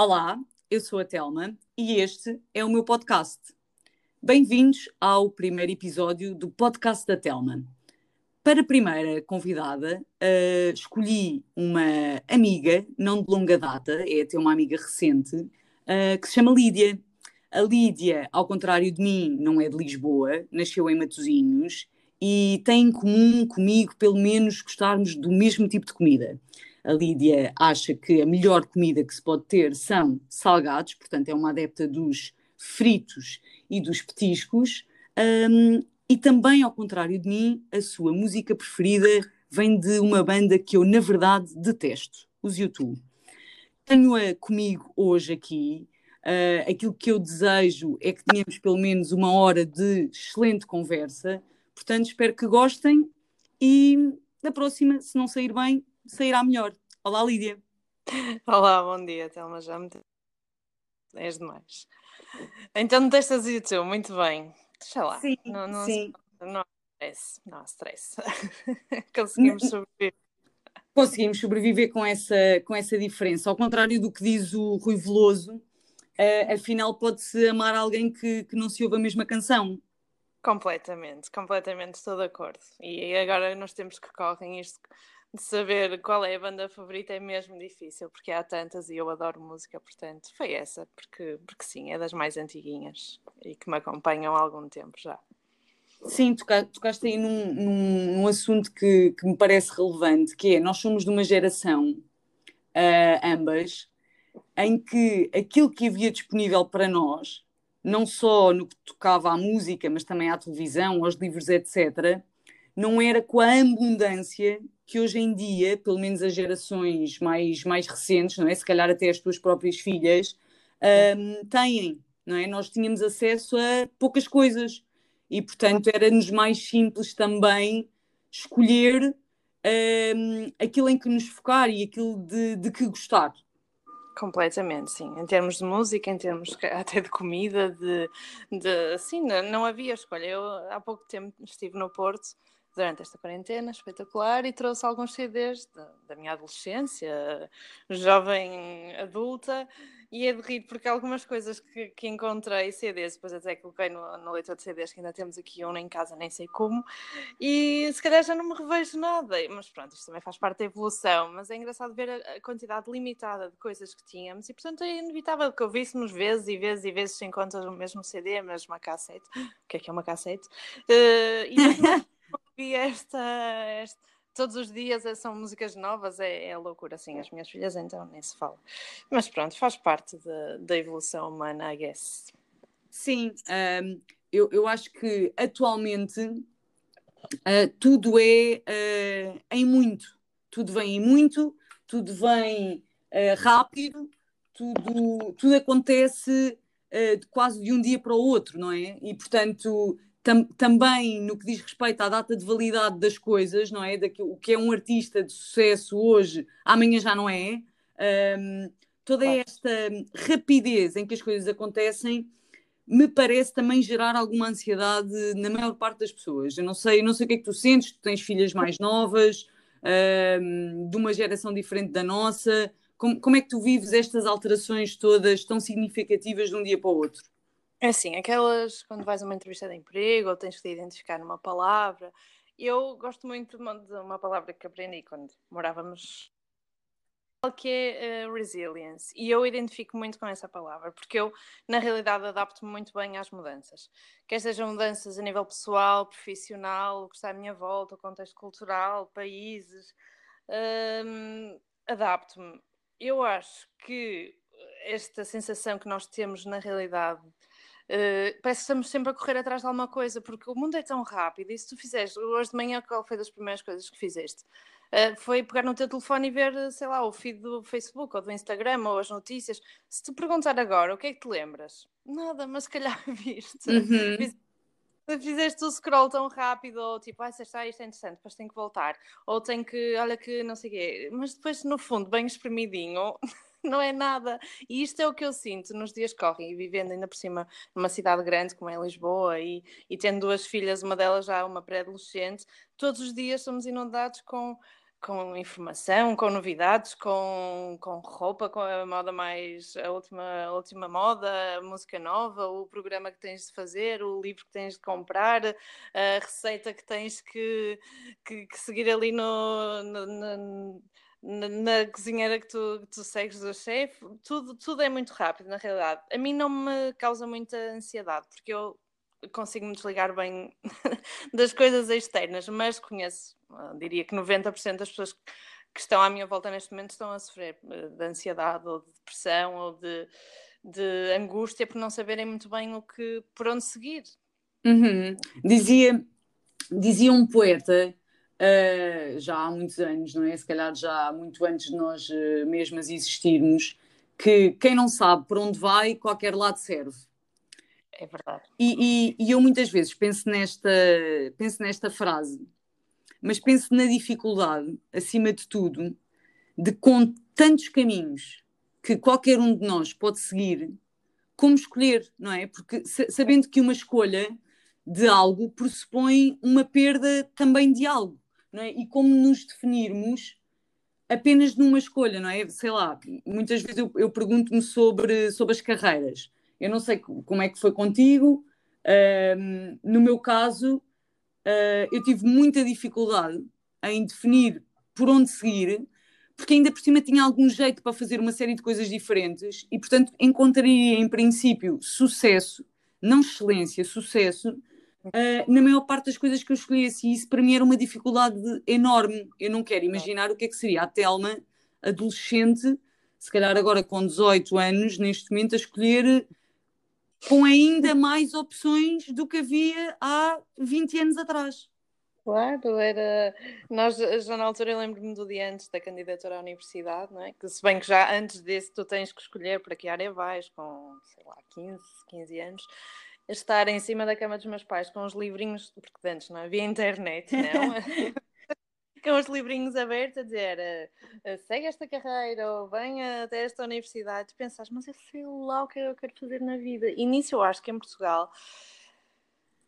Olá, eu sou a Telma e este é o meu podcast. Bem-vindos ao primeiro episódio do podcast da Telma. Para a primeira convidada, uh, escolhi uma amiga, não de longa data, é até uma amiga recente, uh, que se chama Lídia. A Lídia, ao contrário de mim, não é de Lisboa, nasceu em Matosinhos e tem em comum comigo, pelo menos, gostarmos do mesmo tipo de comida. A Lídia acha que a melhor comida que se pode ter são salgados, portanto, é uma adepta dos fritos e dos petiscos. Um, e também, ao contrário de mim, a sua música preferida vem de uma banda que eu, na verdade, detesto, os YouTube. Tenho-a comigo hoje aqui. Uh, aquilo que eu desejo é que tenhamos pelo menos uma hora de excelente conversa. Portanto, espero que gostem e na próxima, se não sair bem, sairá melhor. Olá, Lídia. Olá, bom dia, Telma. Já me és demais. Então, não testas YouTube, muito bem. Deixa lá. Sim, não, não, sim. Não há stress, não há stress. Conseguimos sobreviver. Conseguimos sobreviver com essa, com essa diferença. Ao contrário do que diz o Rui Veloso, uh, afinal pode-se amar alguém que, que não se ouve a mesma canção. Completamente, completamente estou de acordo. E agora nos tempos que correm, isto de saber qual é a banda favorita é mesmo difícil, porque há tantas e eu adoro música, portanto, foi essa, porque, porque sim, é das mais antiguinhas e que me acompanham há algum tempo já. Sim, tocaste aí num, num, num assunto que, que, me parece relevante, que é, nós somos de uma geração, uh, ambas, em que aquilo que havia disponível para nós, não só no que tocava à música, mas também à televisão, aos livros, etc., não era com a abundância que hoje em dia, pelo menos as gerações mais, mais recentes, não é? Se calhar até as tuas próprias filhas, um, têm, não é? Nós tínhamos acesso a poucas coisas e, portanto, era-nos mais simples também escolher um, aquilo em que nos focar e aquilo de, de que gostar. Completamente, sim. Em termos de música, em termos até de comida, de, de assim, não havia escolha. Eu há pouco tempo estive no Porto durante esta quarentena espetacular e trouxe alguns CDs da, da minha adolescência, jovem adulta, e é de rir porque algumas coisas que, que encontrei, CDs, depois até coloquei no, no leitor de CDs, que ainda temos aqui um em casa, nem sei como, e se calhar já não me revejo nada, mas pronto, isto também faz parte da evolução, mas é engraçado ver a, quantidade limitada de coisas que tínhamos, e portanto é inevitável que ouvíssemos vezes e vezes e vezes se encontras o mesmo CD, a mesma cassete, o que é que é uma cassete? Uh, e ouvi esta, esta, todos os dias eh, são músicas novas, é, é loucura, assim, as minhas filhas então nem se fala. Mas pronto, faz parte de, da evolução humana, I guess. Sim, um, eu, eu acho que atualmente uh, tudo é uh, em muito, tudo vem em muito, tudo vem uh, rápido, tudo, tudo acontece quase de um dia para o outro, não é? E portanto tam, também no que diz respeito à data de validade das coisas, não é? Daquilo, o que é um artista de sucesso hoje, amanhã já não é. Um, toda claro. esta rapidez em que as coisas acontecem me parece também gerar alguma ansiedade na maior parte das pessoas. Eu não sei, não sei o que é que tu sentes, tu tens filhas mais novas, um, de uma geração diferente da nossa. Como, como é que tu vives estas alterações todas tão significativas de um dia para o outro? É assim, aquelas quando vais a uma entrevista de emprego ou tens que te identificar numa palavra. Eu gosto muito de uma palavra que aprendi quando morávamos que é uh, resilience e eu identifico muito com essa palavra porque eu na realidade adapto-me muito bem às mudanças quer sejam mudanças a nível pessoal, profissional, o que está à minha volta, o contexto cultural, países um, adapto-me eu acho que esta sensação que nós temos na realidade parece que estamos sempre a correr atrás de alguma coisa, porque o mundo é tão rápido. E se tu fizeres, hoje de manhã, qual foi das primeiras coisas que fizeste? Uh, foi pegar no teu telefone e ver, sei lá, o feed do Facebook ou do Instagram ou as notícias. Se tu perguntar agora, o que é que te lembras? Nada, mas se calhar viste. Uhum. Fizeste o scroll tão rápido, ou tipo, ah, está, isto é interessante, depois tenho que voltar, ou tenho que, olha que não sei o quê, mas depois no fundo, bem espremidinho, não é nada. E isto é o que eu sinto nos dias que correm, e vivendo ainda por cima numa cidade grande como é Lisboa, e, e tendo duas filhas, uma delas já uma pré-adolescente, todos os dias somos inundados com com informação, com novidades, com, com roupa, com a moda mais, a última, a última moda, a música nova, o programa que tens de fazer, o livro que tens de comprar, a receita que tens que, que, que seguir ali no, no, no na, na cozinheira que tu, que tu segues do chefe, tudo, tudo é muito rápido, na realidade. A mim não me causa muita ansiedade, porque eu consigo me desligar bem das coisas externas, mas conheço, ah, diria que 90% das pessoas que estão à minha volta neste momento estão a sofrer ah, de ansiedade ou de depressão ou de, de angústia por não saberem muito bem o que, por onde seguir. Uhum. Dizia, dizia um poeta uh, já há muitos anos, não é? Se calhar já muito antes de nós uh, mesmas existirmos, que quem não sabe por onde vai, qualquer lado serve. É verdade. E, e, e, eu muitas vezes penso nesta, penso nesta frase, mas penso na dificuldade, acima de tudo, de com tantos caminhos que qualquer um de nós pode seguir, como escolher, não é? Porque sabendo que uma escolha de algo pressupõe uma perda também de algo não é? E como nos definirmos apenas numa escolha, não é? Sei lá, muitas vezes eu, eu pergunto-me sobre, sobre as carreiras. Eu não sei como é que foi contigo. Uh, no meu caso, uh, eu tive muita dificuldade em definir por onde seguir, porque ainda por cima tinha algum jeito para fazer uma série de coisas diferentes e, portanto, encontraria em princípio sucesso, não excelência, sucesso, uh, na maior parte das coisas que eu escolhi assim, isso para mim era uma dificuldade enorme. Eu não quero imaginar o que é que seria a Telma, adolescente, se calhar agora com 18 anos, neste momento, a escolher com ainda mais opções do que havia há 20 anos atrás. Claro, era. Nós já na altura eu lembro-me do dia antes da candidatura à universidade, não é? Que se bem que já antes desse tu tens que escolher para que área vais, com sei lá, 15, 15 anos estar em cima da cama dos meus pais com os livrinhos, porque antes não havia internet, não? com os livrinhos abertos a dizer uh, segue esta carreira ou venha até esta universidade, pensas, mas eu sei lá o que eu quero fazer na vida. E nisso eu acho que em Portugal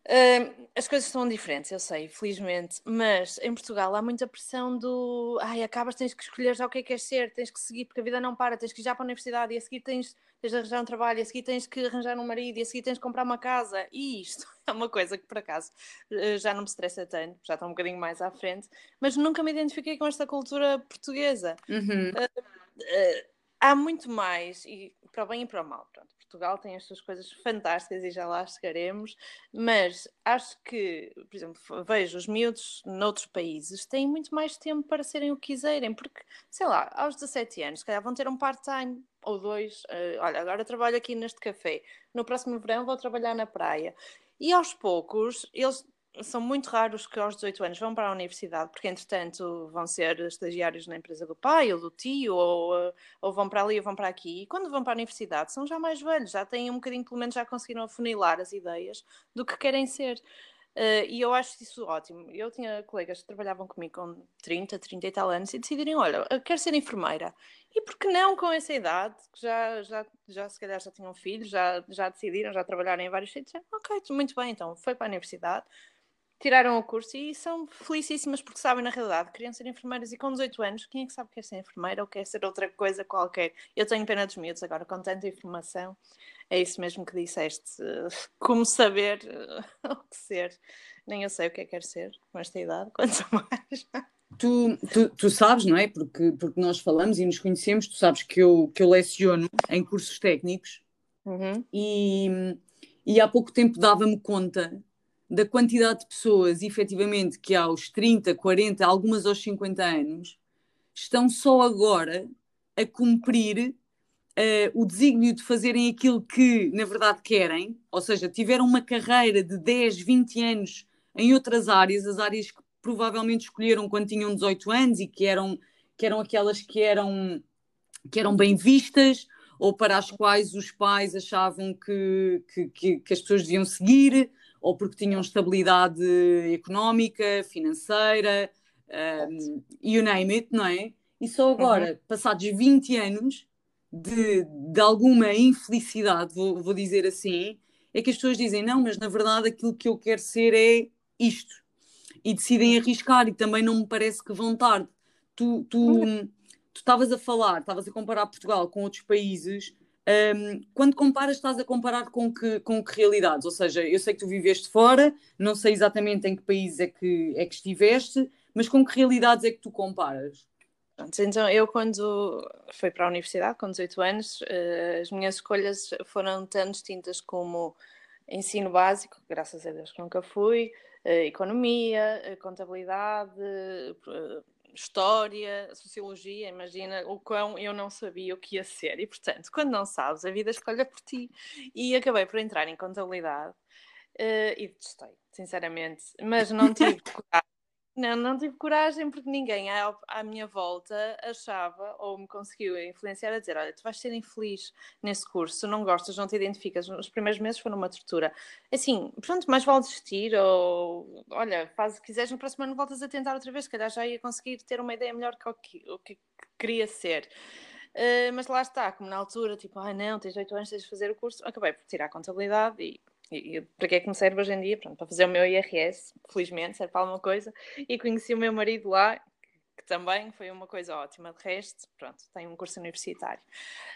Uh, as coisas são diferentes, eu sei, felizmente, mas em Portugal há muita pressão do ai, acabas, tens que escolher já o que é que queres ser, tens que seguir, porque a vida não para, tens que ir já para a universidade e a seguir tens, tens de arranjar um trabalho, e a seguir tens que arranjar um marido, e a seguir tens de comprar uma casa. E isto é uma coisa que, por acaso, uh, já não me estressa tanto, já está um bocadinho mais à frente, mas nunca me identifiquei com esta cultura portuguesa. Uhum. Uh, há muito mais, e para o bem e para o mal, pronto Portugal tem as suas coisas fantásticas e já lá chegaremos, mas acho que, por exemplo, vejo os miúdos noutros países têm muito mais tempo para serem o que quiserem, porque, sei lá, aos 17 anos, se calhar vão ter um part-time ou dois. Uh, olha, agora trabalho aqui neste café, no próximo verão vou trabalhar na praia. E aos poucos, eles são muito raros que aos 18 anos vão para a universidade, porque entretanto vão ser estagiários na empresa do pai ou do tio, ou, eh, ou vão para ali ou vão para aqui. E quando vão para a universidade são já mais velhos, já têm um bocadinho, pelo menos já conseguiram afunilar as ideias do que querem ser. Uh, e eu acho isso ótimo. Eu tinha colegas que trabalhavam comigo com 30, 30 e tal anos e decidirem: olha, quero ser enfermeira. E por que não com essa idade, que já, já, já se calhar já tinham filhos, já, já decidiram, já trabalharam em vários sítios? Ok, muito bem, então foi para a universidade, tiraram o curso e são felicíssimas porque sabem na realidade queriam ser enfermeiras e com 18 anos quem é que sabe que quer ser enfermeira ou quer ser outra coisa qualquer eu tenho pena dos miúdos agora com tanta informação é isso mesmo que disseste como saber o que ser nem eu sei o que é que quer ser com esta idade quanto mais Tu, tu, tu, sabes, não é? Porque, porque nós falamos e nos conhecemos, tu sabes que eu, que eu leciono em cursos técnicos uhum. e, e há pouco tempo dava-me conta da quantidade de pessoas, efetivamente, que aos 30, 40, algumas aos 50 anos, estão só agora a cumprir uh, o desígnio de fazerem aquilo que, na verdade, querem, ou seja, tiveram uma carreira de 10, 20 anos em outras áreas, as áreas que provavelmente escolheram quando tinham 18 anos e que eram, que eram aquelas que eram, que eram bem vistas, ou para as quais os pais achavam que, que, que, que as pessoas deviam seguir, ou porque tinham estabilidade económica, financeira, um, you name it, não é? E só agora, uhum. passados 20 anos de, de alguma infelicidade, vou, vou dizer assim, é que as pessoas dizem: não, mas na verdade aquilo que eu quero ser é isto. E decidem arriscar, e também não me parece que vão tarde. tu estavas a falar, estavas a comparar Portugal com outros países. Um, quando comparas, estás a comparar com que, com que realidades? Ou seja, eu sei que tu viveste fora, não sei exatamente em que país é que, é que estiveste, mas com que realidades é que tu comparas? Então, eu quando fui para a universidade, com 18 anos, eh, as minhas escolhas foram tão distintas como ensino básico, graças a Deus que nunca fui, eh, economia, eh, contabilidade, história, sociologia, imagina o quão eu não sabia o que ia ser. E, portanto, quando não sabes, a vida escolhe por ti. E acabei por entrar em contabilidade uh, e detestei, sinceramente. Mas não tive coragem não, não tive coragem porque ninguém à, à, minha volta achava ou me conseguiu influenciar a dizer: Olha, tu vais ser infeliz nesse curso, não gostas, não te identificas. Os primeiros meses foram uma tortura. Assim, pronto, mais vale desistir ou olha, faz o que quiseres, no próximo ano voltas a tentar outra vez, se calhar já ia conseguir ter uma ideia melhor do que o que queria ser. Uh, mas lá está, como na altura, tipo, ai ah, não, tens 8 anos, tens de fazer o curso, acabei por tirar a contabilidade e e, que é que me serve hoje em dia? Pronto, para fazer o meu IRS, felizmente, serve para alguma coisa. E conheci o meu marido lá, que também foi uma coisa ótima. De resto, pronto, tenho um curso universitário.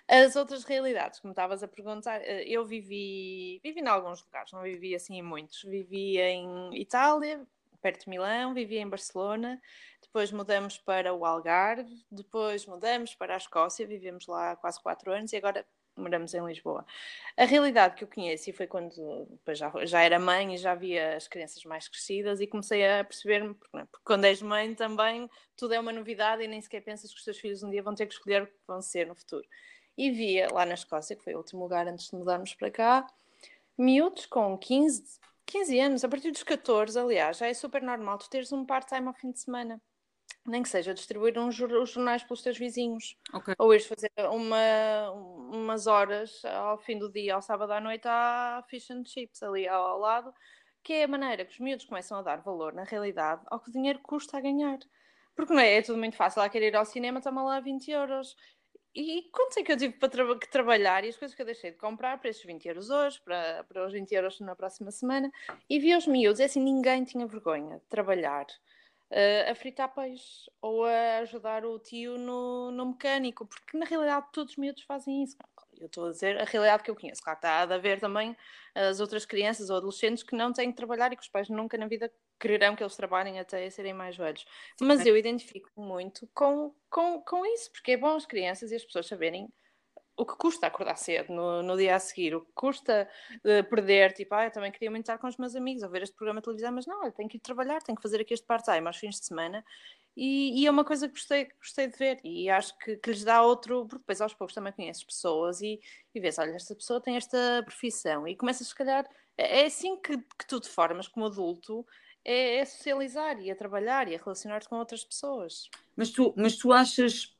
As outras realidades, como estavas a perguntar, eh, eu vivi, vivi em alguns lugares, não vivi assim em muitos. Vivi em Itália, perto de Milão, vivi em Barcelona, depois mudamos para o Algarve, depois mudamos para a Escócia, vivemos lá quase quatro anos e agora moramos em Lisboa. A realidade que eu conheci foi quando já, já era mãe e já via as crianças mais crescidas e comecei a perceber-me, porque, porque, quando és mãe também tudo é uma novidade e nem sequer pensas que os teus filhos um dia vão ter que escolher o que vão ser no futuro. E via lá na Escócia, que foi o último lugar antes de mudarmos para cá, miúdos com 15, 15 anos, a partir dos 14, aliás, já é super normal tu teres um part-time ao fim de semana nem que seja distribuir uns, os jornais pelos teus vizinhos. Okay. Ou ires fazer uma, umas horas ao fim do dia, ao sábado à noite, à fish and chips ali ao, ao lado, que é a maneira que os miúdos começam a dar valor, na realidade, ao que o dinheiro custa a ganhar. Porque não é, é tudo muito fácil. Lá querer ir ao cinema, toma lá 20 euros. E quanto é que eu tive para tra que trabalhar e as coisas que eu deixei de comprar para esses 20 euros hoje, para, para os 20 euros na próxima semana, e vi os miúdos, é assim, ninguém tinha vergonha de trabalhar uh, a fritar peixe ou a ajudar o tio no, no mecânico, porque na realidade todos os miúdos fazem isso. Eu estou a dizer a realidade que eu conheço. Claro está a haver também as outras crianças ou adolescentes que não têm que trabalhar e que os pais nunca na vida quererão que eles trabalhem até serem mais velhos. Mas eu identifico muito com, com, com isso, porque é bom as crianças e as pessoas saberem o que custa acordar cedo no, no dia a seguir, o que custa uh, perder, tipo, ah, eu também queria muito estar com os meus amigos, ou ver este programa de televisão, mas não, eu tenho que ir trabalhar, tenho que fazer aqui este part-time aos fins de semana, e, e, é uma coisa que gostei, gostei de ver, e acho que, que, lhes dá outro, porque depois aos poucos também conheces pessoas e, e vês, olha, esta pessoa tem esta profissão, e começas, se calhar, é, é assim que, que tu te formas como adulto, é, é socializar e a trabalhar e a relacionar-te com outras pessoas. Mas tu, mas tu achas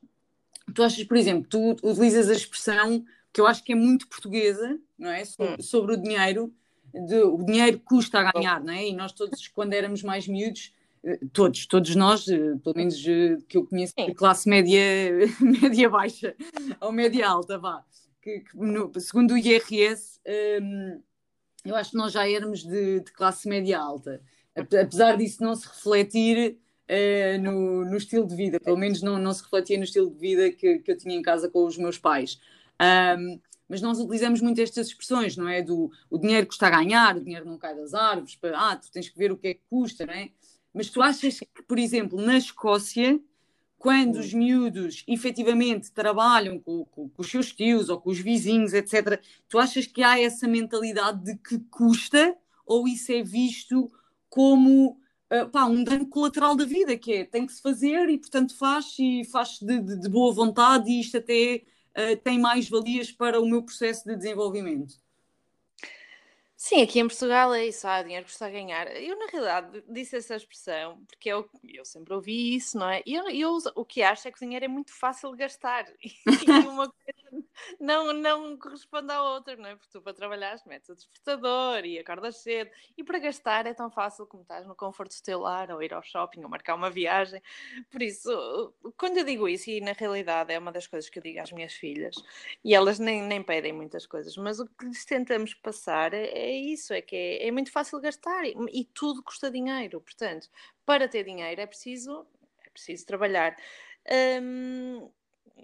tu achas, por exemplo, tu utilizas a expressão que eu acho que é muito portuguesa, não é? Sobre, hum. sobre o dinheiro, de, o dinheiro custa a ganhar, não é? E nós todos, quando éramos mais miúdos, eh, todos, todos nós, eh, pelo menos eh, que eu conheço de classe média, média baixa ou média alta, vá, que, que no, segundo o IRS, hum, eu acho que nós já éramos de, de classe média alta. Apesar disso não se refletir uh, no, no, estilo de vida, pelo menos não, não se refletia no estilo de vida que, que eu tinha em casa com os meus pais. Um, mas nós utilizamos muito estas expressões, não é? Do o dinheiro custa a ganhar, o dinheiro não cai das árvores, para, ah, tu tens que ver o que é que custa, não é? Mas tu achas que, por exemplo, na Escócia, quando os miúdos efetivamente trabalham com, com, com, os seus tios ou com os vizinhos, etc., tu achas que há essa mentalidade de que custa ou isso é visto como uh, pá, um dano colateral da vida, que é tem que se fazer e portanto faz e faz de, de, de boa vontade e isto até uh, tem mais valias para o meu processo de desenvolvimento. Sim, aqui em Portugal é isso, ah, dinheiro custa a ganhar. Eu, na realidade, disse essa expressão porque eu, eu sempre ouvi isso, não é? E eu, eu, o que acho é que o dinheiro é muito fácil de gastar e uma coisa não, não corresponde à outra, não é? Porque tu, para trabalhar, metes o despertador e acordas cedo e para gastar é tão fácil como estás no conforto do teu lar ou ir ao shopping ou marcar uma viagem. Por isso, quando eu digo isso, e na realidade é uma das coisas que eu digo às minhas filhas, e elas nem, nem pedem muitas coisas, mas o que lhes tentamos passar é isso, é que é, é muito fácil gastar e, e, tudo custa dinheiro. Portanto, para ter dinheiro é preciso, é preciso trabalhar. Um,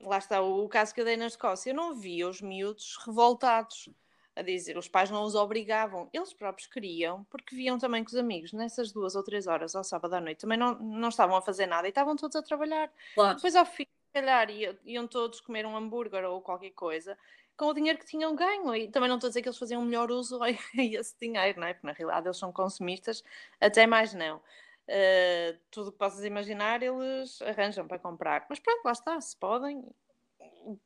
lá está o, caso que eu dei na Escócia. Eu não via os miúdos revoltados a dizer, os pais não os obrigavam, eles próprios queriam, porque viam também que os amigos, nessas duas ou três horas ao sábado à noite, também não, não estavam a fazer nada e estavam todos a trabalhar. Claro. Depois, ao fim, se calhar, iam todos comer um hambúrguer ou qualquer coisa com o dinheiro que tinham ganho. E também não estou a dizer que eles faziam melhor uso a esse dinheiro, não é? Porque na realidade eles são consumistas, até mais não. Uh, tudo o que possas imaginar eles arranjam para comprar. Mas pronto, lá está, se podem,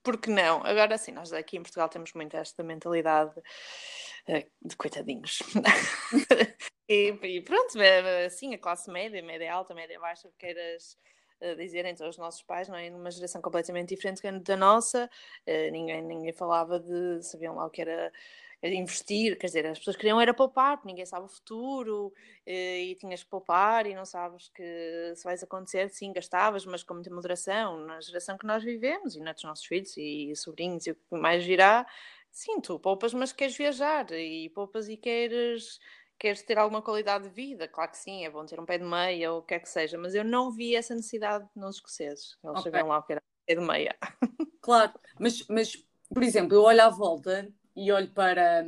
porque não? Agora sim, nós aqui em Portugal temos muito esta mentalidade uh, de coitadinhos. e, e, pronto, assim, a classe média, média alta, média baixa, queiras dizer entre os nossos pais, não é? Numa geração completamente diferente da nossa, ninguém, ninguém falava de, sabiam lá o que era investir, quer dizer, as pessoas queriam era poupar, porque ninguém sabe o futuro eh, e tinhas que poupar e não sabes que se vais acontecer, sim, gastavas, mas com muita moderação. Na geração que nós vivemos e nos nossos filhos e sobrinhos e o que mais virá, sim, tu poupas, mas queres viajar e poupas e queres queres ter alguma qualidade de vida, claro que sim, é bom ter um pé de meia ou o que é que seja, mas eu não vi essa necessidade nos escoceses. Eles okay. sabiam lá o que era pé de meia. Claro, mas, mas, por exemplo, eu olho à volta e olho para,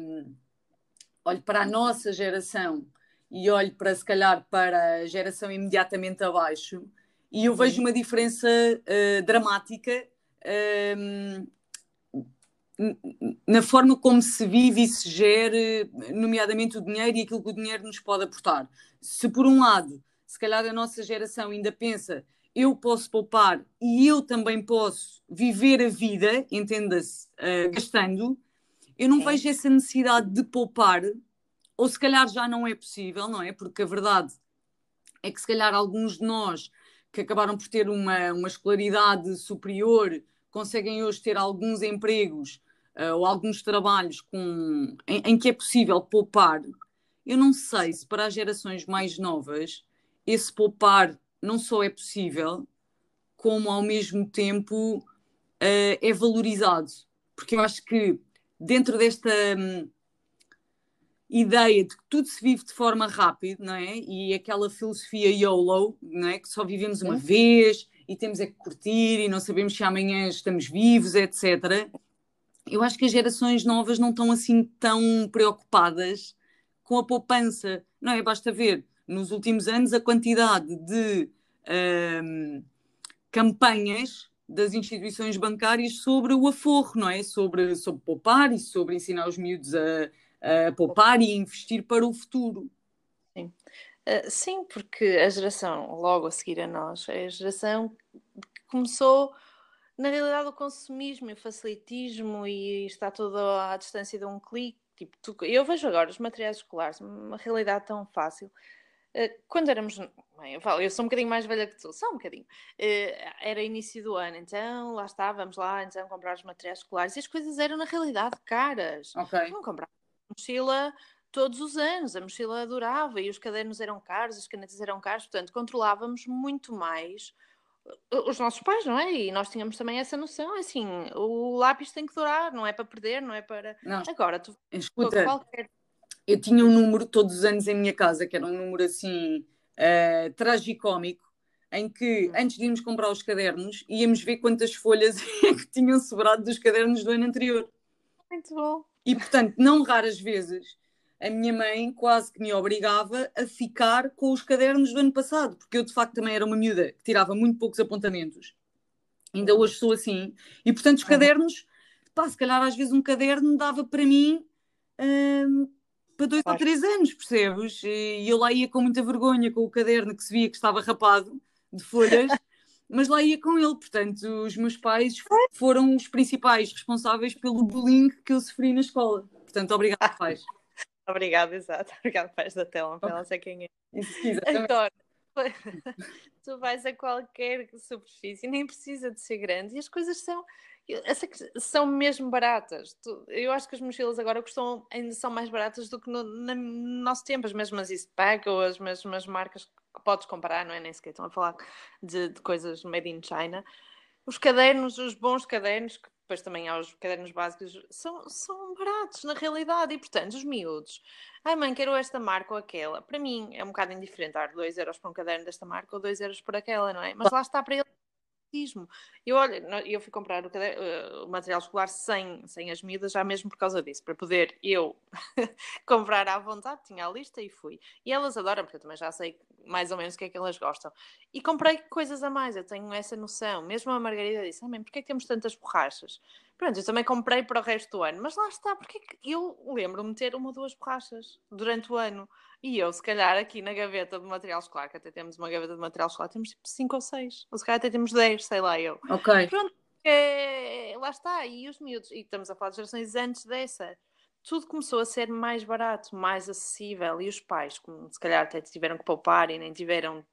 olho para a nossa geração e olho para, se calhar, para a geração imediatamente abaixo, e eu vejo uma diferença uh, dramática uh, na forma como se vive e se gere, nomeadamente o dinheiro e aquilo que o dinheiro nos pode aportar. Se, por um lado, se calhar a nossa geração ainda pensa eu posso poupar e eu também posso viver a vida, entenda-se, uh, gastando, eu não é. vejo essa necessidade de poupar, ou se calhar já não é possível, não é? Porque a verdade é que se calhar alguns de nós que acabaram por ter uma, uma escolaridade superior conseguem hoje ter alguns empregos uh, ou alguns trabalhos com, em, em, que é possível poupar. Eu não sei se para as gerações mais novas esse poupar não só é possível, como ao mesmo tempo uh, é valorizado. Porque eu acho que dentro desta hum, ideia de que tudo se vive de forma rápida, não é? E aquela filosofia YOLO, não é? Que só vivemos uma vez e temos é que curtir e não sabemos se amanhã estamos vivos, etc. Eu acho que as gerações novas não estão assim tão preocupadas com a poupança, não é? Basta ver nos últimos anos a quantidade de hum, campanhas das instituições bancárias sobre o aforro, não é? Sobre, sobre poupar e sobre ensinar os miúdos a, a poupar e investir para o futuro. Sim. Uh, sim, porque a geração logo a seguir a nós é a geração que começou, na realidade, o consumismo e o facilitismo e está tudo à distância de um clique. Tipo, tu, eu vejo agora os materiais escolares, uma realidade tão fácil. Uh, quando éramos Bem, eu, falo, eu sou um bocadinho mais velha que tu, só um bocadinho. Uh, era início do ano, então lá está, vamos lá então comprar os materiais escolares e as coisas eram na realidade caras. Ok. Não comprava mochila todos os anos, a mochila durava e os cadernos eram caros, as canetas eram caras, portanto controlávamos muito mais eh, os nossos pais, não é? E nós tínhamos também essa noção, assim, o lápis tem que durar, não é para perder, não é para. Não. Agora, tu escuta, qualquer... eu tinha um número todos os anos em minha casa, que era um número assim uh, tragicómico, em que antes de irmos comprar os cadernos, íamos ver quantas folhas é que tinham sobrado dos cadernos do ano anterior. Muito bom. E portanto, não raras vezes, a minha mãe quase que me obrigava a ficar com os cadernos do ano passado, porque eu de facto também era uma miúda que tirava muito poucos apontamentos. Ainda hoje sou assim. E portanto, os cadernos, pá, se calhar às vezes um caderno dava para mim. Hum, para dois claro. ou três anos, percebes? E eu lá ia com muita vergonha com o caderno que se via que estava rapado de folhas, mas lá ia com ele. Portanto, os meus pais foram os principais responsáveis pelo bullying que eu sofri na escola. Portanto, obrigado, pais. Obrigada, exato. Obrigado, pais da tela, ela sei quem é. Então, tu vais a qualquer superfície, nem precisa de ser grande, e as coisas são são mesmo baratas. Eu acho que as mochilas agora custam, ainda são mais baratas do que no, no nosso tempo, as mesmas Eastpak ou as mesmas marcas que podes comprar, não é? Nem sequer estão a falar de, de coisas made in China. Os cadernos, os bons cadernos, que depois também há os cadernos básicos, são, são baratos na realidade e, portanto, os miúdos. Ai mãe, quero esta marca ou aquela. Para mim é um bocado indiferente dar 2 euros para um caderno desta marca ou 2 euros por aquela, não é? Mas lá está para ele racismo. Eu, eu fui comprar o, uh, o, material escolar sem, sem as medidas, já mesmo por causa disso, para poder eu comprar à vontade, tinha a lista e fui. E elas adoram, porque eu também já sei mais ou menos o que é que elas gostam. E comprei coisas a mais, eu tenho essa noção. Mesmo a Margarida disse, ah, porquê é que temos tantas borrachas? Pronto, eu também comprei para o resto do ano, mas lá está, porque eu lembro-me de ter uma ou duas borrachas durante o ano. E eu, se calhar, aqui na gaveta de material escolar, que até temos uma gaveta de material escolar, temos tipo 5 ou 6. Ou se calhar até temos 10, sei lá eu. Ok. Pronto, é, lá está. E os miúdos, e estamos a falar de gerações antes dessa. Tudo começou a ser mais barato, mais acessível. E os pais, como se calhar até tiveram que poupar e nem tiveram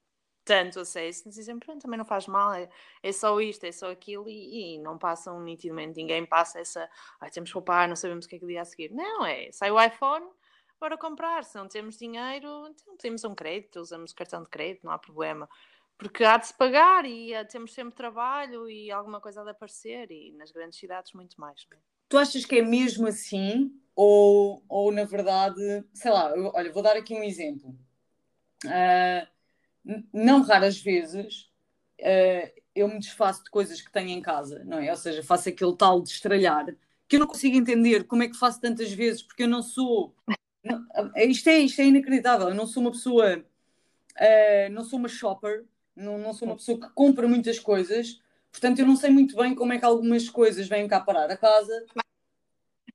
tanto acesso, nos dizem, pronto, também não faz mal, é, é só isto, é só aquilo, e, e, não passam nitidamente, ninguém passa essa, ai, temos que poupar, não sabemos o que é que dia a seguir. Não, é, sai o iPhone, para comprar. Se não temos dinheiro, então temos um crédito, usamos cartão de crédito, não há problema. Porque há de se pagar e eh, temos sempre trabalho e alguma coisa há de aparecer e nas grandes cidades muito mais. É? Tu achas que é mesmo assim? Ou, ou na verdade, sei lá, eu, olha, vou dar aqui um exemplo. Uh, não raras vezes uh, eu me desfaço de coisas que tenho em casa, não é? Ou seja, faço aquele tal de estralhar que eu não consigo entender como é que faço tantas vezes, porque eu não sou isto, é, isto é inacreditável. Eu não sou uma pessoa, uh, não sou uma shopper, não, não sou uma pessoa que compra muitas coisas, portanto, eu não sei muito bem como é que algumas coisas vêm cá parar a casa.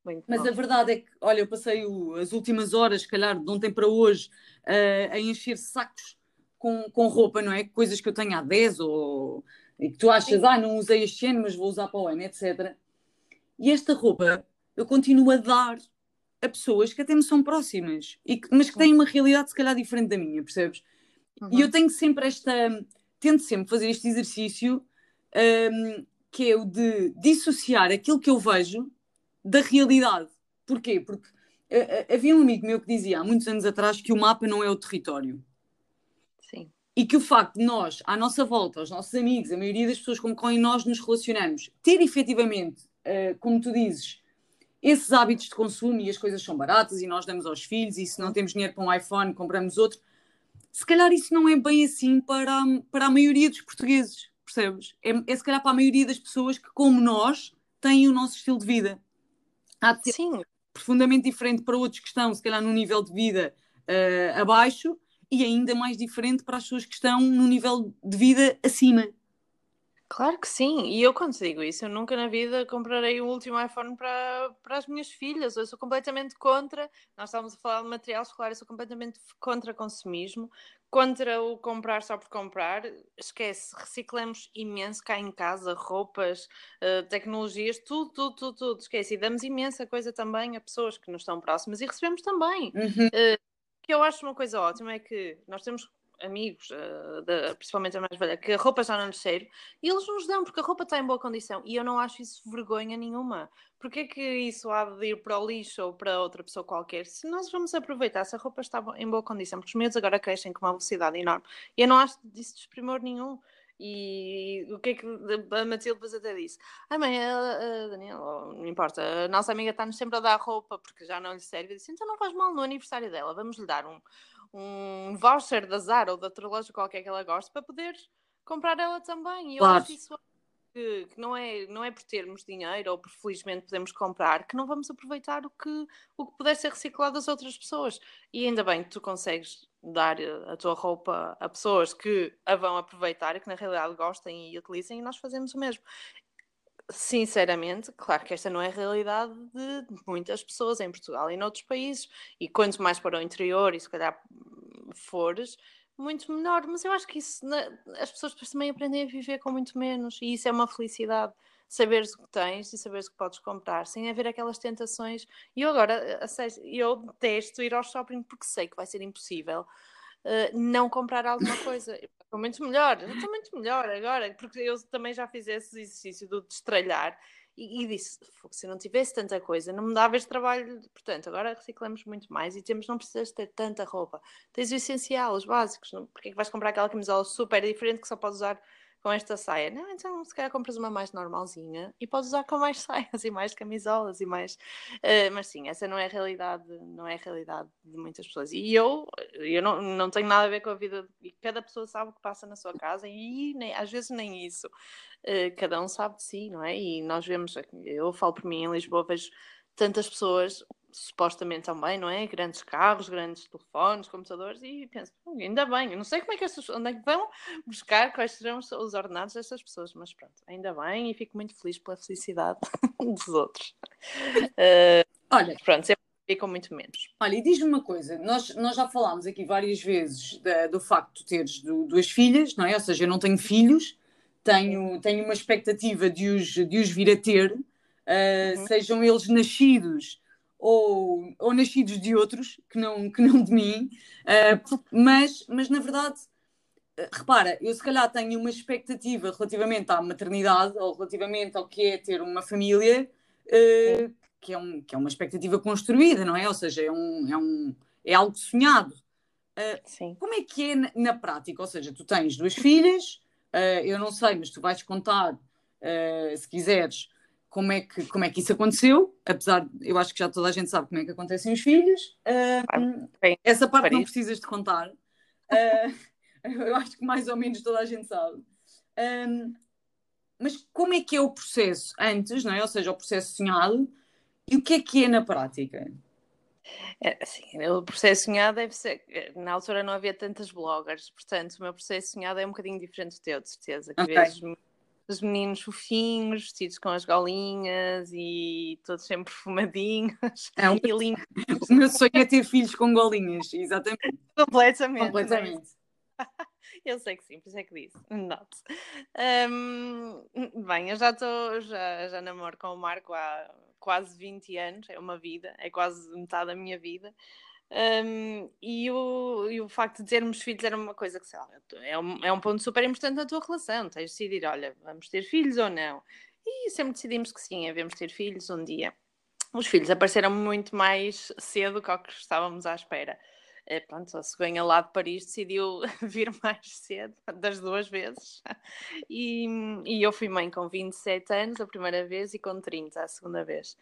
Muito Mas bom. a verdade é que, olha, eu passei o, as últimas horas, se calhar, de ontem para hoje, uh, a encher sacos com, com roupa, não é? Coisas que eu tenho há 10 ou e que tu achas, Sim. ah, não usei este ano, mas vou usar para o ano, etc. E esta roupa eu continuo a dar a pessoas que até me são próximas, que, mas que têm uma realidade se calhar diferente da minha, percebes? Uhum. E eu tenho sempre esta. Tento sempre fazer este exercício um, que é o de dissociar aquilo que eu vejo da realidade. Porquê? Porque uh, havia um amigo meu que dizia há muitos anos atrás que o mapa não é o território. Sim. E que o facto de nós, à nossa volta, os nossos amigos, a maioria das pessoas com quem nós nos relacionamos, ter efetivamente, uh, como tu dizes, esses hábitos de consumo e as coisas são baratas e nós damos aos filhos e se não temos dinheiro para um iPhone compramos outro. Se calhar isso não é bem assim para, para a maioria dos portugueses, percebes? É, é se calhar para a maioria das pessoas que, como nós, têm o nosso estilo de vida. Há de ser Sim. profundamente diferente para outros que estão, se calhar, num nível de vida uh, abaixo e ainda mais diferente para as pessoas que estão num nível de vida acima. Claro que sim, e eu quando digo isso, eu nunca na vida comprarei o último iPhone para, para as minhas filhas, eu sou completamente contra, nós estávamos a falar de material escolar, eu sou completamente contra consumismo, contra o comprar só por comprar, esquece, reciclamos imenso cá em casa, roupas, uh, tecnologias, tudo, tudo, tudo, tudo, esquece, e damos imensa coisa também a pessoas que nos estão próximas e recebemos também. Uhum. Uh, que eu acho uma coisa ótima é que nós temos amigos, uh, de, principalmente a mais velha, que a roupa já não lhes serve, e eles nos dão, porque a roupa está em boa condição. E eu não acho isso vergonha nenhuma. Porque é que isso há de ir para o lixo ou para outra pessoa qualquer? Se nós vamos aproveitar, se a roupa está em boa condição, porque os meus agora crescem com uma velocidade enorme, e eu não acho disso desprimor nenhum. E o que é que a Matilde depois até disse? Ah, mãe, a, a Daniela, não importa, a nossa amiga está-nos sempre a dar roupa porque já não lhe serve. Eu disse, então não faz mal no aniversário dela, vamos lhe dar um, um voucher da Zara ou da outra loja qualquer que ela goste para poder comprar ela também. E eu claro. acho isso que, que, não, é, não é por termos dinheiro ou por felizmente podemos comprar que não vamos aproveitar o que, o que puder ser reciclado das outras pessoas. E ainda bem que tu consegues dar eh, a tua roupa a pessoas que a vão aproveitar e que na realidade gostem e utilizem e nós fazemos o mesmo. Sinceramente, claro que esta não é a realidade de muitas pessoas em Portugal e noutros países, e quanto mais para o interior, e se calhar fores, muito menor. Mas eu acho que isso, as pessoas também aprendem a viver com muito menos, e isso é uma felicidade. Saberes o que tens e saberes o que podes comprar, sem haver aquelas tentações. E eu agora, eu detesto ir ao shopping porque sei que vai ser impossível uh, não comprar alguma coisa. Estou muito melhor, estou muito melhor agora, porque eu também já fiz esse exercício do destralhar e, e disse: se não tivesse tanta coisa, não me dava este trabalho. Portanto, agora reciclamos muito mais e temos, não precisas ter tanta roupa. Tens o essencial, os básicos. Não, porque é que vais comprar aquela camisola super diferente que só podes usar com esta saia. Não, então se calhar compras uma mais normalzinha e podes usar com mais saias e mais camisolas e mais. Uh, mas sim, essa não é a realidade, não é realidade de muitas pessoas. E eu, eu não, não tenho nada a ver com a vida. E cada pessoa sabe o que passa na sua casa e nem, às vezes nem isso. Uh, cada um sabe de si, não é? E nós vemos, eu falo por mim em Lisboa, vejo tantas pessoas supostamente também, não é? Grandes carros, grandes telefones, computadores, e penso, ainda bem, eu não sei como é que estas, onde é que vão buscar, quais serão os, os ordenados destas pessoas, mas pronto, ainda bem e fico muito feliz pela felicidade dos outros. Uh, Olha, pronto, sempre ficam muito menos. Olha, e diz-me uma coisa, nós, nós já falámos aqui várias vezes da, do facto de teres do, duas filhas, não é? Ou seja, eu não tenho filhos, tenho, tenho uma expectativa de os, de os vir a ter, uh, uhum. sejam eles nascidos ou, ou nascidos de outros, que não, que não de mim, uh, mas, mas na verdade, uh, repara, eu se calhar tenho uma expectativa relativamente à maternidade ou relativamente ao que é ter uma família, uh, que, é um, que é uma expectativa construída, não é? Ou seja, é, um, é, um, é algo sonhado. Sim. Como é que é na, na, prática? Ou seja, tu tens duas filhas, eu não sei, mas tu vais contar, se quiseres, como é que, como é que isso aconteceu, apesar, eu acho que já toda a gente sabe como é que acontecem os filhos. Uh, bem, essa parte não precisas de contar. Uh, eu acho que mais ou menos toda a gente sabe. Um, mas como é que é o processo antes, não é? Ou seja, o processo sonhado, e o que é que é na prática? É, assim, o processo sonhado deve ser. Na altura não havia tantas bloggers, portanto, o meu processo sonhado é um bocadinho diferente do teu, de certeza. Que okay. vezes os meninos fofinhos, vestidos com as golinhas e todos sempre perfumadinhos é um... e limpos. O meu sonho é ter filhos com golinhas, exatamente. Completamente. Completamente. Eu sei que sim, por isso é que disse. Not. Um, bem, eu já estou, já, já namoro com o Marco há quase 20 anos, é uma vida, é quase metade da minha vida. Um, e, o, e o facto de termos filhos era uma coisa que, sei lá, é um, é um ponto super importante na tua relação. Tens de decidir, olha, vamos ter filhos ou não? E sempre decidimos que sim, devemos ter filhos um dia. Os filhos apareceram muito mais cedo que o que estávamos à espera. É, pronto, a cegonha lá de Paris decidiu vir mais cedo, das duas vezes. E, e eu fui mãe com 27 anos a primeira vez e com 30 a segunda vez.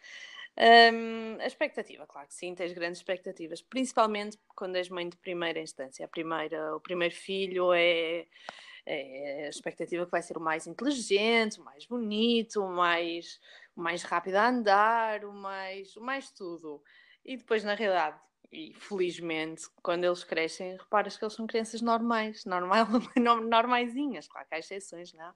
Um, a expectativa, claro que sim, tens grandes expectativas, principalmente quando és mãe de primeira instância. A primeira, o primeiro filho é, é a expectativa que vai ser o mais inteligente, o mais bonito, o mais, o mais rápido a andar, o mais, o mais tudo. E depois, na realidade, e felizmente, quando eles crescem, reparas que eles são crianças normais, normal, normaisinhas, claro que há exceções, não?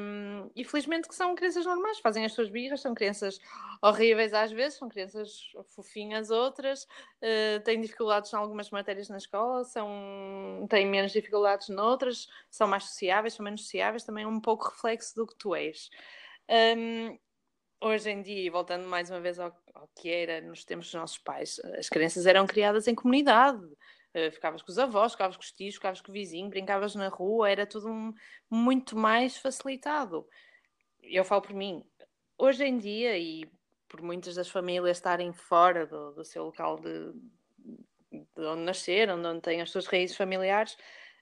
Um, e felizmente que são crianças normais, fazem as suas birras, são crianças horríveis às vezes, são crianças fofinhas outras, uh, têm dificuldades em algumas matérias na escola, são, têm menos dificuldades noutras, são mais sociáveis, são menos sociáveis, também é um pouco reflexo do que tu és. Um, hoje em dia, voltando mais uma vez ao, ao, que era nos tempos dos nossos pais, as crianças eram criadas em comunidade. Uh, ficavas com os avós, ficavas com os tios, ficavas com o vizinho, brincavas na rua, era tudo um, muito mais facilitado. Eu falo por mim, hoje em dia, e por muitas das famílias estarem fora do, do seu local de, de onde nasceram, de onde têm as suas raízes familiares,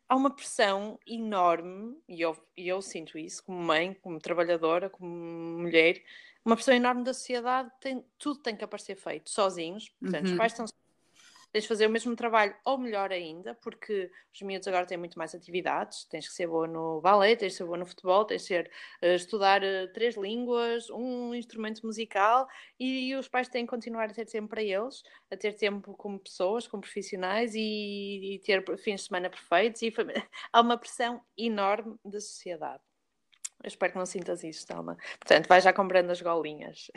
há uma pressão enorme, e eu, e eu sinto isso como mãe, como trabalhadora, como mulher, uma pressão enorme da sociedade, tem, tudo tem que aparecer feito sozinhos, portanto, uhum. os pais estão tens de fazer o mesmo trabalho ou melhor ainda, porque os miúdos agora têm muito mais atividades, tens que ser boa no ballet, tens que ser boa no futebol, tens que ser, uh, estudar uh, três línguas, um instrumento musical. E, e, os pais têm que continuar a ter tempo para eles, a ter tempo como pessoas, como profissionais e, e ter fins de semana perfeitos. E há uma pressão enorme da sociedade. Eu espero que não sintas isso, Thelma. Portanto, vai já comprando as golinhas.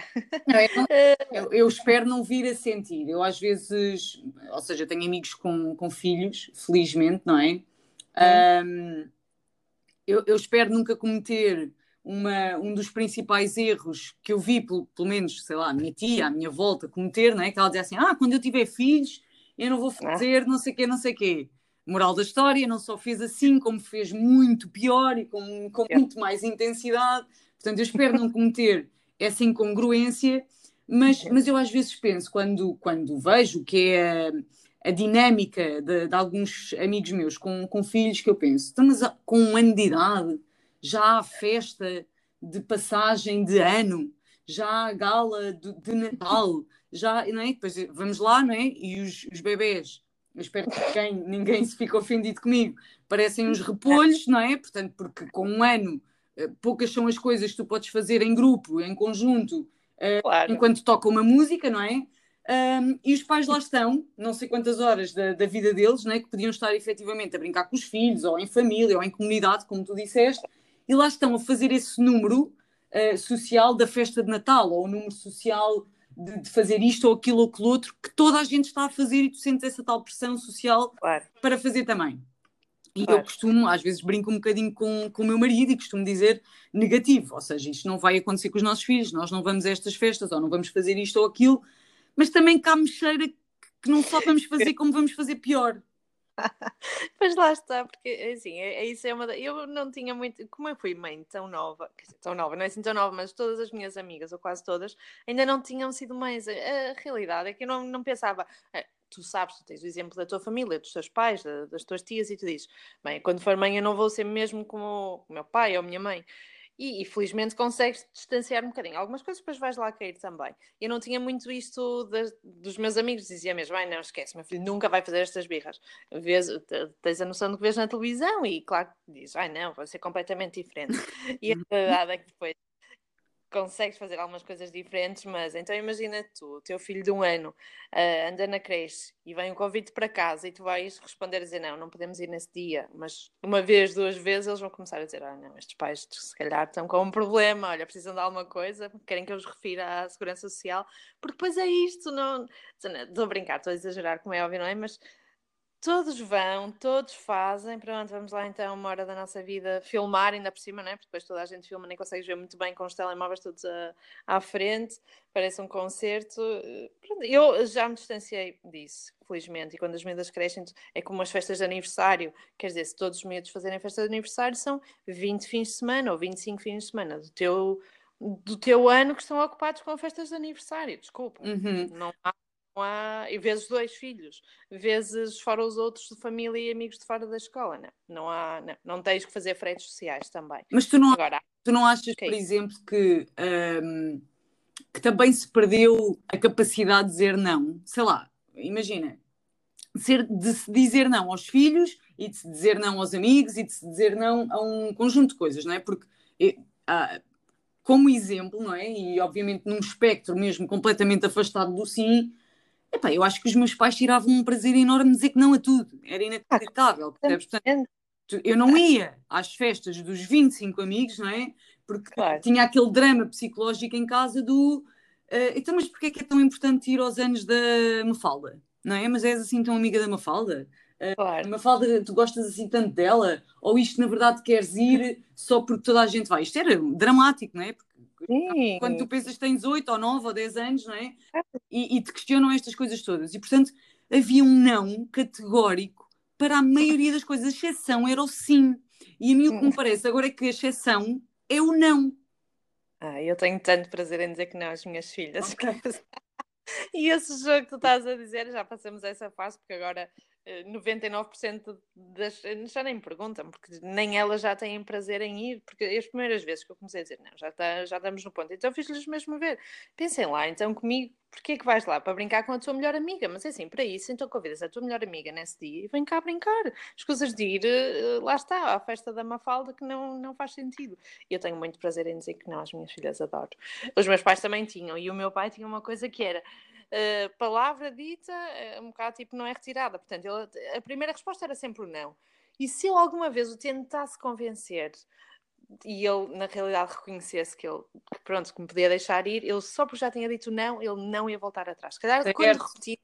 Não, eu, eu, espero não vir a sentir. Eu às vezes, ou seja, tenho amigos com, com filhos, felizmente, não é? Hum. Um, eu, eu, espero nunca cometer uma, um dos principais erros que eu vi, pelo, pelo menos, sei lá, a minha tia, a minha volta, cometer, não é? Que ela dizia assim: ah, quando eu tiver filhos, eu não vou ah. fazer não sei o quê, não sei o quê. Moral da história, não só fez assim, como fez muito pior e com, com muito mais intensidade. Portanto, eu espero não cometer essa incongruência, mas, mas eu às vezes penso, quando, quando vejo que é a, a dinâmica de, de, alguns amigos meus com, com filhos, que eu penso, estamos com um ano de idade, já há festa de passagem de ano, já há gala de, de Natal, já, não é? Depois vamos lá, não é? E os, os bebés, eu espero que quem, ninguém se fique ofendido comigo, parecem uns repolhos, não é? Portanto, porque com um ano eh, poucas são as coisas que tu podes fazer em grupo, em conjunto, eh, claro. enquanto toca uma música, não é? Um, e os pais lá estão, não sei quantas horas da, da vida deles, né, que podiam estar efetivamente a brincar com os filhos, ou em família, ou em comunidade, como tu disseste, e lá estão a fazer esse número uh, social da festa de Natal, ou o número social de, de, fazer isto ou aquilo ou aquilo outro, que toda a gente está a fazer e tu sentes essa tal pressão social claro. para fazer também. E claro. eu costumo, às vezes brinco um bocadinho com, com o meu marido e costumo dizer negativo, ou seja, isto não vai acontecer com os nossos filhos, nós não vamos a estas festas, ou não vamos fazer isto ou aquilo, mas também cá me cheira que não só vamos fazer como vamos fazer pior. pois lá está, porque assim, é, é, isso é uma. Eu não tinha muito. Como eu fui mãe tão nova, tão nova, não é assim tão nova, mas todas as minhas amigas, ou quase todas, ainda não tinham sido mães. A, realidade é que eu não, não pensava. É, tu sabes, tu tens o exemplo da tua família, dos teus pais, das tuas tias, e tu dizes: bem, quando for mãe, eu não vou ser mesmo como o meu pai ou a minha mãe. E, e, felizmente consegues distanciar um bocadinho. Algumas coisas depois vais lá cair também. Eu não tinha muito isto das, dos meus amigos, dizia mesmo, ai não esquece, meu filho nunca vai fazer estas birras. Vês, tens a noção do que vês na televisão e claro que dizes, ai não, vai ser completamente diferente. E a verdade é que depois consegues fazer algumas coisas diferentes, mas então imagina tu, o teu filho de um ano uh, anda na creche e vem um convite para casa e tu vais responder a dizer não, não podemos ir nesse dia, mas uma vez, duas vezes eles vão começar a dizer ah não, estes pais se calhar estão com um problema, olha, precisam de alguma coisa, querem que eu os refira à Segurança Social, porque depois é isto, não... Estou a brincar, estou a exagerar, como é óbvio, não é? Mas Todos vão, todos fazem. Pronto, vamos lá então, uma hora da nossa vida, filmar ainda por cima, né? Porque depois toda a gente filma, nem consegues ver muito bem com os telemóveis todos a, à frente, parece um concerto. Pronto, eu já me distanciei disso, felizmente, e quando as medidas crescem, é como as festas de aniversário. Quer dizer, se todos os medos fazerem festa de aniversário, são 20 fins de semana ou 25 fins de semana do teu, do teu ano que estão ocupados com festas de aniversário. Desculpa, uhum. não há há, e vezes dois filhos, vezes fora os outros de família e amigos de fora da escola, não. Não, há, não, não tens que fazer fretes sociais também. Mas tu não, Agora, tu não achas, okay. por exemplo, que, um, que também se perdeu a capacidade de dizer não? Sei lá, imagina, ser, de se dizer não aos filhos e de se dizer não aos amigos e de se dizer não a um conjunto de coisas, não é? Porque. Uh, como exemplo, não é? E obviamente num espectro mesmo completamente afastado do sim, Epá, eu acho que os meus pais tiravam um prazer enorme dizer que não a tudo. Era inacreditável, percebes? Portanto, eu não ia às festas dos 25 amigos, não é? Porque claro. tinha aquele drama psicológico em casa do uh, então, mas porquê é que é tão importante ir aos anos da Mafalda? Não é? Mas és assim tão amiga da Mafalda? Uh, claro. Mafalda, tu gostas assim tanto dela? Ou isto na verdade queres ir só porque toda a gente vai? Isto era dramático, não é? Porque Sim. Quando tu pensas que tens 8 ou 9 ou 10 anos, não é? E, e, te questionam estas coisas todas. E portanto havia um não categórico para a maioria das coisas. A exceção era o sim. E a mim o que me parece agora é que a exceção é o não. Ah, eu tenho tanto prazer em dizer que não às minhas filhas. Okay. e esse jogo que tu estás a dizer, já passamos essa fase, porque agora 99% das. Já nem me perguntam, porque nem elas já têm prazer em ir, porque as primeiras vezes que eu comecei a dizer, não, já, está, já estamos no ponto, então fiz-lhes mesmo ver. Pensem lá, então comigo, porquê é que vais lá? Para brincar com a tua melhor amiga, mas é assim, para isso, então convidas a tua melhor amiga nesse dia e vem cá brincar. Escusas de ir, eh, lá está, à festa da Mafalda, que não, não faz sentido. E eu tenho muito prazer em dizer que não, as minhas filhas adoro. Os meus pais também tinham, e o meu pai tinha uma coisa que era uh, palavra dita, uh, um bocado tipo, não é retirada. Portanto, ele, a primeira resposta era sempre o não. E se eu alguma vez o tentasse convencer e ele, na realidade, reconhecesse que ele, que, pronto, que me podia deixar ir, ele só porque já tinha dito não, ele não ia voltar atrás. Se calhar, certo. quando repetisse,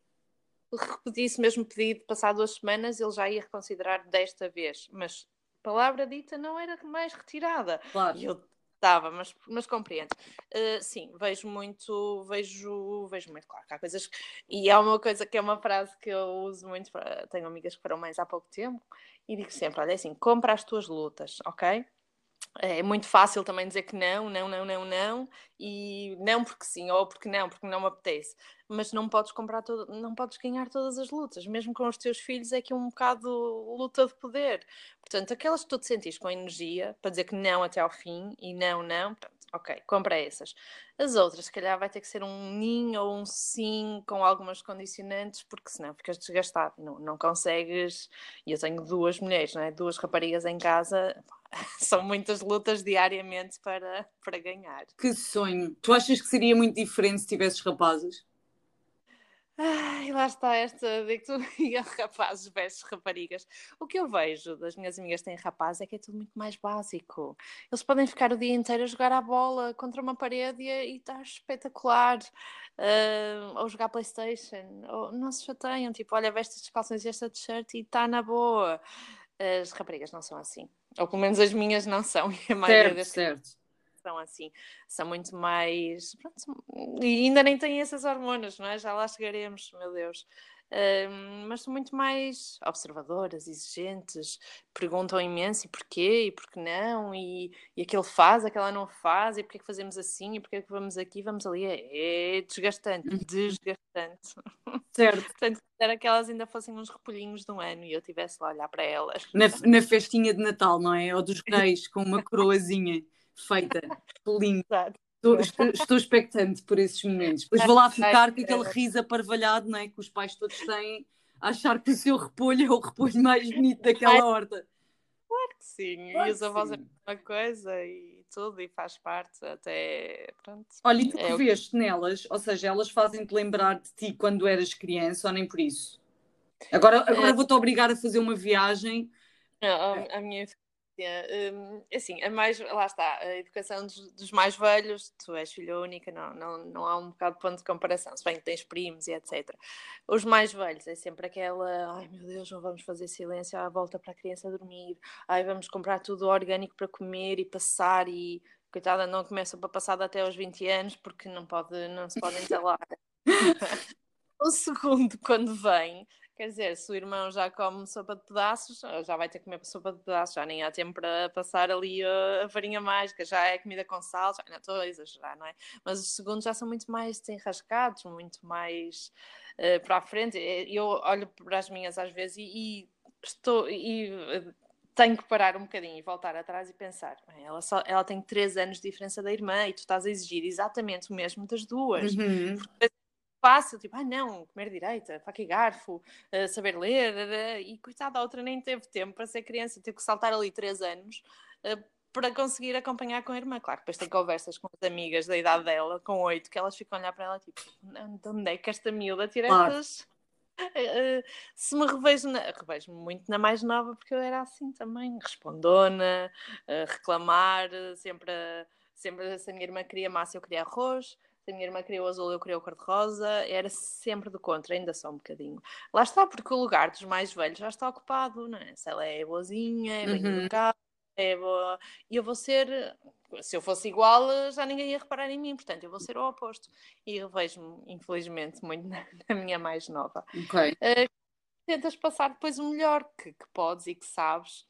repetisse o mesmo pedido, passado duas semanas, ele já ia reconsiderar desta vez. Mas palavra dita não era mais retirada. Claro. E eu Estava, mas, mas compreendo. Uh, sim, vejo muito, vejo, vejo muito, claro, que há coisas. E há uma coisa que é uma frase que eu uso muito, tenho amigas que foram mais há pouco tempo, e digo sempre: olha, é assim, compra as tuas lutas, ok? É muito fácil também dizer que não, não, não, não, não, e não porque sim, ou porque não, porque não me apetece. Mas não podes comprar todo, não podes ganhar todas as lutas, mesmo com os teus filhos é que é um bocado luta de poder. Portanto, aquelas que tu te sentires com energia para dizer que não até ao fim e não, não, ok, compra essas. As outras, se calhar, vai ter que ser um ninho ou um sim com algumas condicionantes, porque senão ficas desgastado, não, não consegues. E eu tenho duas mulheres, não é? duas raparigas em casa, são muitas lutas diariamente para, para ganhar. Que sonho! Tu achas que seria muito diferente se tivesses rapazes? Ai, lá está esta de que tu digas rapazes versus raparigas. O que eu vejo das minhas amigas que têm rapazes é que é tudo muito mais básico. Eles podem ficar o dia inteiro a jogar a bola contra uma parede e está espetacular. Uh, ou jogar Playstation. Ou não se chateiam, tipo, olha, veste estes calções e esta t-shirt e está na boa. As raparigas não são assim. Ou pelo menos as minhas não são. E a maioria certo, certo são assim, são muito mais. Pronto, e ainda nem têm essas hormonas, não é? Já lá chegaremos, meu Deus. Um, mas são muito mais observadoras, exigentes, perguntam imenso e porquê e porquê não, e, e aquele faz, aquela não faz, e porquê que fazemos assim, e porquê que vamos aqui, vamos ali. É, é desgastante, uhum. desgastante. Certo. Portanto, era que elas ainda fossem uns repolhinhos de um ano e eu tivesse lá a olhar para elas. Na, na festinha de Natal, não é? Ou dos reis, com uma coroazinha feita. Lindo. Estou, estou, expectante por esses momentos. Depois vou lá ficar com aquele riso aparvalhado não é? que os pais todos têm, a achar que o seu repolho é o repolho mais bonito daquela horta. Claro que sim, claro e os avós é a mesma coisa e tudo, e faz parte até. Pronto. Olha, e tu é que vês nelas, ou seja, elas fazem-te lembrar de ti quando eras criança ou nem por isso? Agora, agora é... vou-te obrigar a fazer uma viagem. A, a minha um, assim, a mais, lá está, a educação dos, dos, mais velhos, tu és filha única, não, não, não há um bocado de ponto de comparação, se bem que tens primos e etc. Os mais velhos é sempre aquela, ai meu Deus, não vamos fazer silêncio à volta para a criança dormir, ai vamos comprar tudo orgânico para comer e passar e coitada, não começa para passar até aos 20 anos porque não, pode, não se podem entalar. o segundo, quando vem, Quer dizer, se o irmão já come sopa de pedaços, já vai ter que comer sopa de pedaços, já nem há tempo para passar ali a, farinha mágica, já é comida com sal, já não estou a exagerar, não é? Mas os segundos já são muito mais desenrascados, muito mais uh, para a frente. Eu olho para as minhas às vezes e, e estou. E, tenho que parar um bocadinho e voltar atrás e pensar: ela, só, ela tem 3 anos de diferença da irmã e tu estás a exigir exatamente o mesmo das duas. Uhum. Porque fácil, tipo, ah não, comer direita, faca e garfo, uh, saber ler, uh, e coitada, a outra nem teve tempo para ser criança, teve que saltar ali três anos uh, para conseguir acompanhar com a irmã. Claro, depois tem conversas com as amigas da idade dela, com oito, que elas ficam a olhar para ela, tipo, de onde é que esta miúda tira claro. estas... Uh, se me revejo, na, revejo muito na mais nova, porque eu era assim também, respondona, uh, reclamar, sempre, sempre se a minha irmã queria massa, eu queria arroz, se a minha irmã criou azul, eu criei o cor-de-rosa, era sempre do contra, ainda só um bocadinho. Lá está, porque o lugar dos mais velhos já está ocupado, não é? Se ela é boazinha, é bem uhum. educada, é boa. E eu vou ser, se eu fosse igual, já ninguém ia reparar em mim, portanto, eu vou ser o oposto. E eu vejo-me, infelizmente, muito na, na, minha mais nova. Ok. Uh, tentas passar depois o melhor que, que podes e que sabes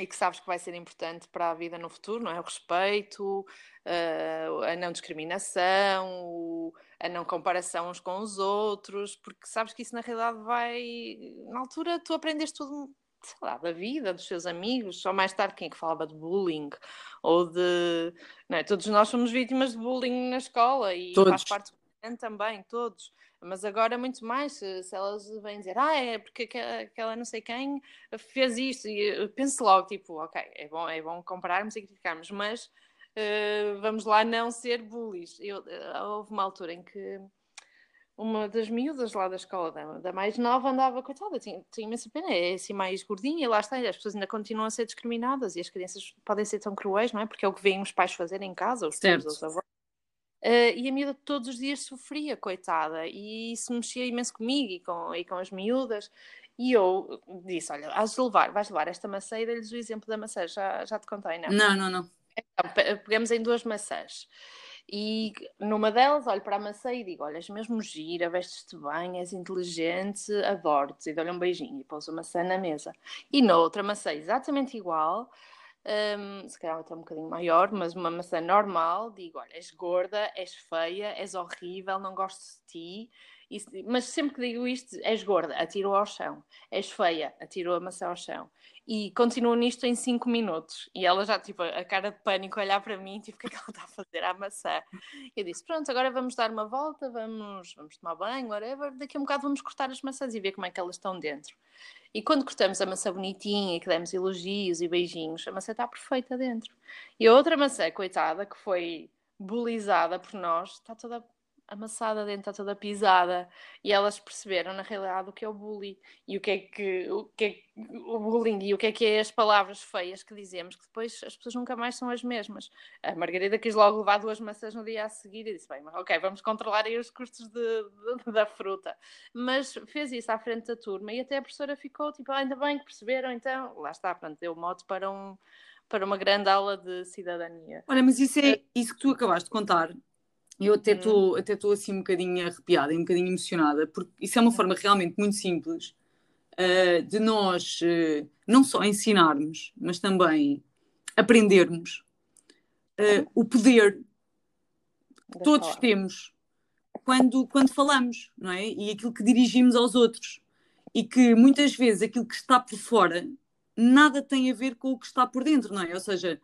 e que sabes que vai ser importante para a vida no futuro, não é? O respeito, uh, a não discriminação, a não comparação uns com os outros, porque sabes que isso na realidade vai. Na altura tu aprendes tudo, sei lá, da vida, dos seus amigos, só mais tarde quem é que falava de bullying ou de. Não é? Todos nós somos vítimas de bullying na escola e todos. faz parte também, todos. Mas agora muito mais, se, se elas vêm dizer, ah, é porque aquela não sei quem fez isto, e penso logo, tipo, ok, é bom, é bom compararmos e criticarmos, mas uh, vamos lá não ser bullies. Eu, uh, houve uma altura em que uma das miúdas lá da escola, da, da mais nova, andava, coitada, tinha, tinha imensa pena, é assim mais gordinha, e lá está, as pessoas ainda continuam a ser discriminadas, e as crianças podem ser tão cruéis, não é? Porque é o que veem os pais fazerem em casa, os tios, os avós. Uh, e a miúda todos os dias sofria, coitada, e isso mexia imenso comigo e com, e com as miúdas. E eu disse: Olha, has de levar, vais levar esta maçã e dei-lhes o exemplo da maçã, já, já te contei, não? Não, não, não. Então, pegamos em duas maçãs. E numa delas, olho para a maçã e digo: Olha, és mesmo gira, vestes-te bem, és inteligente, adoro-te. E dou-lhe um beijinho e pôs a maçã na mesa. E na outra maçã, exatamente igual, um, se calhar até um bocadinho maior, mas uma maçã normal, digo: olha, és gorda, és feia, és horrível, não gosto de ti. Mas sempre que digo isto, és gorda, atiro ao chão. És feia, atiro a maçã ao chão. E continuo nisto em 5 minutos. E ela já, tipo, a cara de pânico, olhar para mim, tipo, o que é que ela está a fazer à maçã? Eu disse: pronto, agora vamos dar uma volta, vamos, vamos tomar banho, whatever. Daqui a um bocado vamos cortar as maçãs e ver como é que elas estão dentro. E quando cortamos a maçã bonitinha que demos elogios e beijinhos, a maçã está perfeita dentro. E a outra maçã, coitada, que foi bulizada por nós, está toda amassada dentro, está toda pisada. E elas perceberam, na realidade, o que é o bullying e o que é que o, que é, o bullying e o que é que é as palavras feias que dizemos, que depois as pessoas nunca mais são as mesmas. A Margarida quis logo levar duas maçãs no dia a seguir e disse: Bem, ok, vamos controlar aí os custos de, de, da fruta. Mas fez isso à frente da turma e até a professora ficou tipo: ah, ainda bem que perceberam, então lá está, pronto, deu modo para um para uma grande aula de cidadania. Olha, mas isso é isso que tu acabaste de contar, eu até uhum. estou até estou assim um bocadinho arrepiada e um bocadinho emocionada, porque isso é uma forma realmente muito simples uh, de nós uh, não só ensinarmos, mas também aprendermos uh, o poder que todos temos quando, quando falamos, não é? E aquilo que dirigimos aos outros. E que muitas vezes aquilo que está por fora nada tem a ver com o que está por dentro, não é? Ou seja,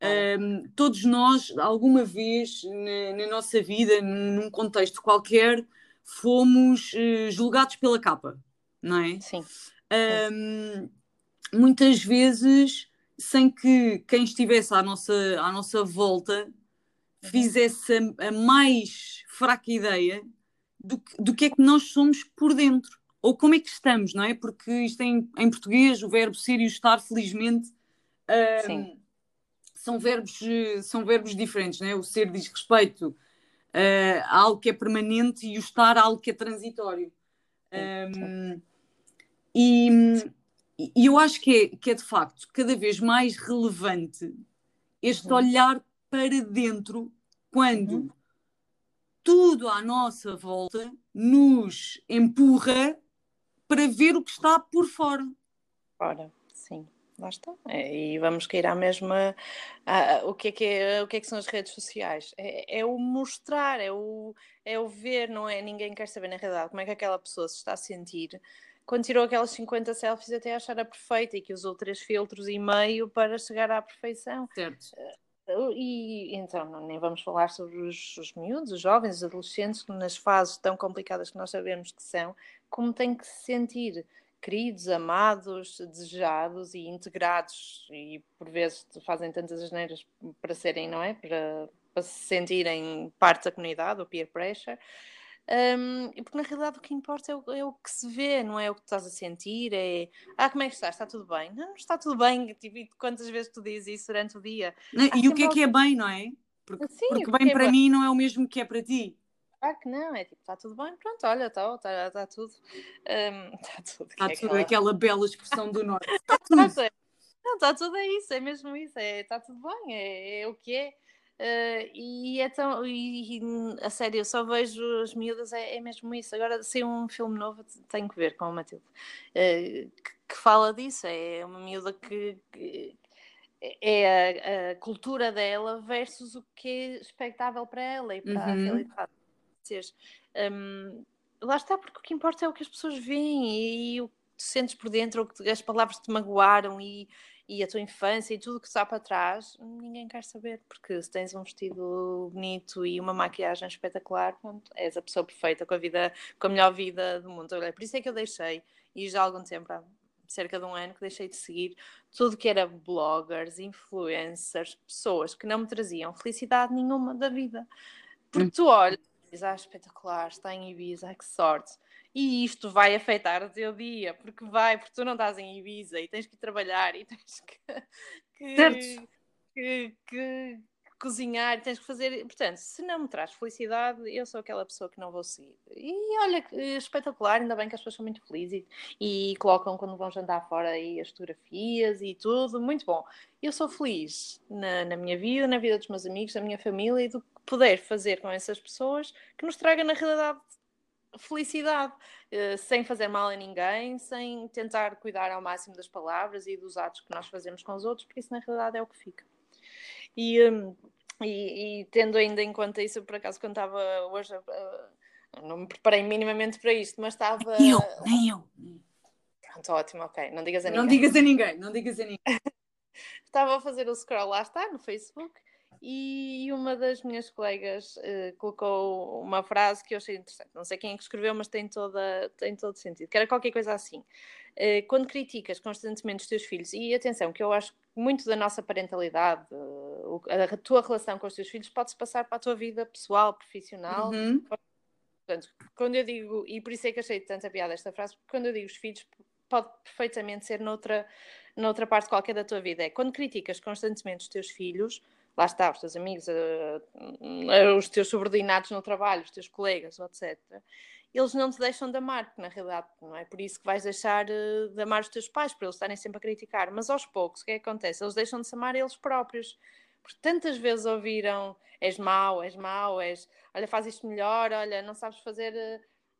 um, todos nós, alguma vez na, na, nossa vida, num contexto qualquer, fomos uh, julgados pela capa, não é? Sim. Um, muitas vezes sem que quem estivesse à nossa, à nossa volta uhum. fizesse a, a mais fraca ideia do que, do que é que nós somos por dentro. Ou como é que estamos, não é? Porque isto em, em português, o verbo ser e o estar, felizmente, um, são verbos, são verbos diferentes, né? o ser diz respeito uh, a algo que é permanente e o estar a algo que é transitório. Um, e, e, eu acho que é, que é de facto cada vez mais relevante este uhum. olhar para dentro quando uhum. tudo à nossa volta nos empurra para ver o que está por fora. Ora, sim. Lá está. É, e vamos cair à mesma. A, o, que é que é, o que é que são as redes sociais? É, é, o mostrar, é o, é o ver, não é? Ninguém quer saber na realidade como é que aquela pessoa se está a sentir quando tirou aquelas 50 selfies até achar a perfeita e que usou três filtros e meio para chegar à perfeição. Certo. Eh, e então, nem vamos falar sobre os, os miúdos, os jovens, os adolescentes, nas fases tão complicadas que nós sabemos que são, como têm que se sentir queridos, amados, desejados e integrados e por vezes fazem tantas asneiras para serem, não é? Para, para se sentirem parte da comunidade, o peer pressure. Um, porque na realidade o que importa é o, é o, que se vê, não é o que estás a sentir, é ah, como é que estás? Está tudo bem? Não, está tudo bem, tipo, quantas vezes tu dizes isso durante o dia? Não, e o que é que é bem, não é? Porque, Sim, porque bem é para mim não é o mesmo que é para ti. Claro que não, é tipo, está tudo bem, pronto, olha, está tá, tá tudo. Um, está tudo. Está é tudo, aquela... aquela bela expressão do norte. Está tudo. não, está tudo, é isso, é mesmo isso, é, está tudo bem, é, é o que é. Uh, e é tão. E, e, a sério, eu só vejo as miúdas, é, é mesmo isso. Agora, se um filme novo, tenho que ver com a Matilde, uh, que, que, fala disso. É uma miúda que, que é a, a, cultura dela versus o que é expectável para ela e para uhum. a realidade vocês. Um, lá está, porque o que importa é o que as pessoas veem e, o que tu sentes por dentro, ou que as palavras te magoaram e, e a tua infância e tudo o que está para trás, ninguém quer saber, porque se tens um vestido bonito e uma maquiagem espetacular, pronto, és a pessoa perfeita com a vida, com a melhor vida do mundo. Olha, por isso é que eu deixei, e já há algum tempo, há cerca de um ano, que deixei de seguir tudo que era bloggers, influencers, pessoas que não me traziam felicidade nenhuma da vida. Porque tu olhas ah, espetacular, está em Ibiza, que sorte. E isto vai afetar o teu dia, porque vai, porque tu não estás em Ibiza e tens que trabalhar e tens que, que, que, que cozinhar, tens que fazer. Portanto, se não me traz felicidade, eu sou aquela pessoa que não vou seguir. E olha, espetacular, ainda bem que as pessoas são muito felizes e, e colocam quando vão jantar fora aí as fotografias e tudo, muito bom. Eu sou feliz na, na minha vida, na vida dos meus amigos, da minha família e do poder fazer com essas pessoas que nos traga na realidade felicidade, uh, sem fazer mal a ninguém, sem tentar cuidar ao máximo das palavras e dos atos que nós fazemos com os outros, porque isso na realidade é o que fica. E, um, e, e, tendo ainda em conta isso, por acaso, quando estava hoje, uh, não me preparei minimamente para isto, mas estava. Nem eu, nem eu. Pronto, ótimo, ok. Não digas a ninguém. Não digas a ninguém, não digas a ninguém. estava a fazer o scroll, lá está, no Facebook, e uma das minhas colegas uh, colocou uma frase que eu achei interessante. Não sei quem é que escreveu, mas tem, toda, tem todo sentido. Que era qualquer coisa assim. Uh, quando criticas constantemente os teus filhos, e atenção, que eu acho que muito da nossa parentalidade, uh, a tua relação com os teus filhos, pode-se passar para a tua vida pessoal, profissional. Uhum. Portanto, quando eu digo, e por isso é que achei tanta piada esta frase, porque quando eu digo os filhos, pode perfeitamente ser noutra, noutra parte qualquer da tua vida. É quando criticas constantemente os teus filhos lá está, os teus amigos, uh, os teus subordinados no trabalho, os teus colegas, etc., eles não te deixam de amar, na realidade não é por isso que vais deixar uh, de amar os teus pais, por eles estarem sempre a criticar. Mas aos poucos, o que é que acontece? Eles deixam de se amar eles próprios. Porque tantas vezes ouviram és mau, és mau, és olha, faz isto melhor, olha, não sabes fazer,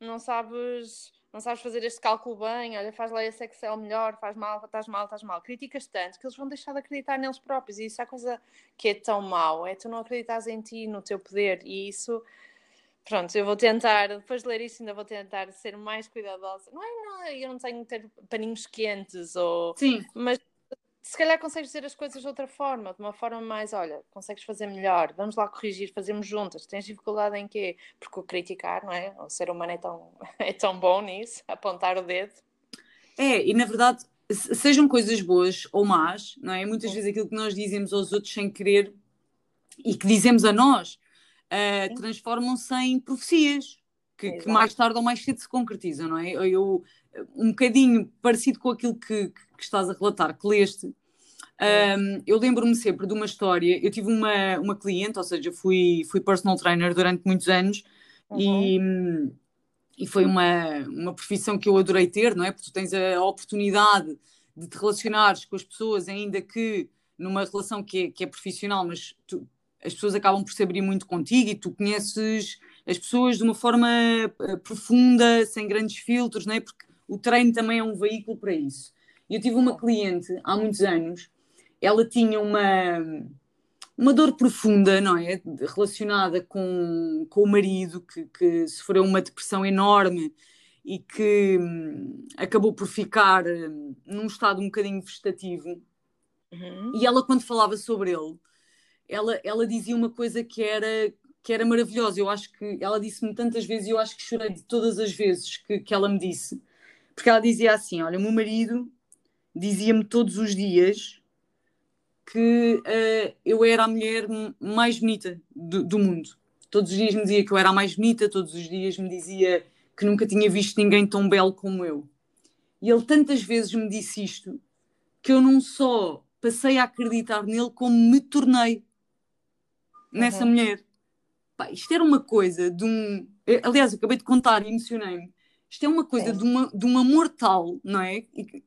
não sabes não sabes fazer este cálculo bem, olha, faz lá esse Excel melhor, faz mal, estás mal, estás mal. Criticas tanto que eles vão deixar de acreditar neles próprios. E isso é a coisa que é tão mau, é tu não acreditas em ti, no teu poder. E isso, pronto, eu vou tentar, depois de ler isso, ainda vou tentar ser mais cuidadosa. Não é, não, eu não tenho que ter paninhos quentes, ou, Sim. mas se calhar consegues dizer as coisas de outra forma, de uma forma mais, olha, consegues fazer melhor, vamos lá corrigir, fazemos juntas, tens dificuldade em quê? Porque o criticar, não é? O ser humano é tão, é tão bom nisso, apontar o dedo. É, e na verdade, sejam coisas boas ou más, não é? Muitas Sim. vezes aquilo que nós dizemos aos outros sem querer e que dizemos a nós uh, transformam-se em profecias que, que, mais tarde ou mais cedo se concretizam, não é? Eu, um bocadinho parecido com aquilo que, que estás a relatar, que leste, um, eu lembro-me sempre de uma história. Eu tive uma, uma cliente, ou seja, fui, fui personal trainer durante muitos anos uhum. e, e foi uma, uma profissão que eu adorei ter, não é? Porque tu tens a oportunidade de te relacionares com as pessoas, ainda que numa relação que é, que é profissional, mas tu, as pessoas acabam por se abrir muito contigo e tu conheces as pessoas de uma forma eh, profunda, sem grandes filtros, não é? Porque o treino também é um veículo para isso. Eu tive uma cliente há muitos anos ela tinha uma, uma dor profunda, não é? Relacionada com, com o marido, que, que sofreu uma depressão enorme e que hum, acabou por ficar hum, num estado um bocadinho vegetativo. Uhum. E ela, quando falava sobre ele, ela, ela dizia uma coisa que era, que era maravilhosa. Eu acho que ela disse-me tantas vezes e eu acho que chorei de todas as vezes que, que ela me disse. Porque ela dizia assim: Olha, o meu marido dizia-me todos os dias que uh, eu era a mulher mais bonita do, do, mundo. Todos os dias me dizia que eu era a mais bonita, todos os dias me dizia que nunca tinha visto ninguém tão belo como eu. E ele tantas vezes me disse isto que eu não só passei a acreditar nele, como me tornei nessa uhum. mulher. Pá, isto era uma coisa de um. Aliás, eu acabei de contar e emocionei-me. Isto é uma coisa de, uma, de um amor tal, não é? E,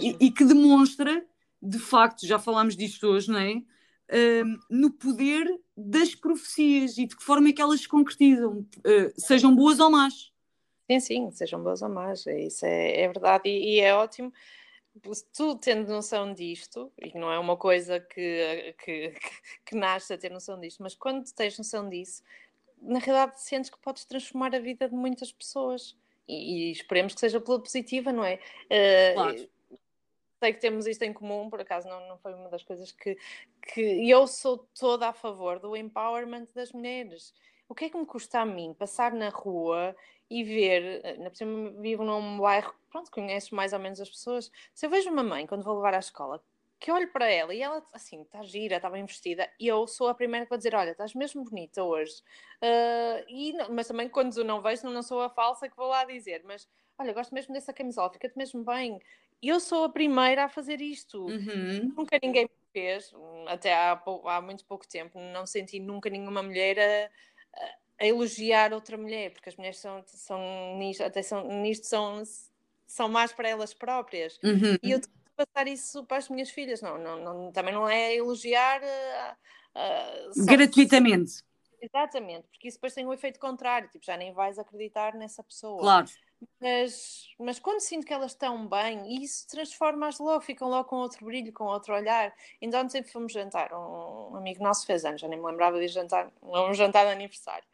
e, e que demonstra de facto, já falámos disto hoje, não é? Uh, no poder das profecias e de que forma é que elas se concretizam, uh, sejam boas ou más. Sim, sim, sejam boas ou más, é isso é, é verdade e, e, é ótimo. Tu tendo noção disto, e não é uma coisa que, que, que nasce a ter noção disto, mas quando tens noção disso, na realidade sentes que podes transformar a vida de muitas pessoas e, e esperemos que seja pela positiva, não é? Uh, claro sei que temos isto em comum, por acaso não, não foi uma das coisas que, que eu sou toda a favor do empowerment das mulheres. O que é que me custa a mim passar na rua e ver, na cima vivo num bairro, pronto, conheces mais ou menos as pessoas. Se eu vejo uma mãe quando vou levar à escola, que olho para ela e ela assim, está gira, está bem vestida, e eu sou a primeira que vou dizer: Olha, estás mesmo bonita hoje. Uh, e, mas também quando não vejo, não sou a falsa que vou lá dizer, mas olha, gosto mesmo dessa camisola, fica-te mesmo bem eu sou a primeira a fazer isto. Uhum. Nunca ninguém me fez, até há, há, muito pouco tempo, não senti nunca nenhuma mulher a, a, elogiar outra mulher, porque as mulheres são, são nisto, até são, nisto são, são mais para elas próprias. Uhum. E eu tenho que passar isso para as minhas filhas. Não, não, não também não é elogiar uh, uh, gratuitamente. Exatamente, porque isso depois tem um efeito contrário, tipo, já nem vais acreditar nessa pessoa. Claro. Mas, mas quando sinto que elas estão bem, isso transforma-as logo, ficam logo com outro brilho, com outro olhar. Então, ontem fomos jantar, um amigo nosso fez anos, já nem me lembrava de jantar, um jantar de aniversário.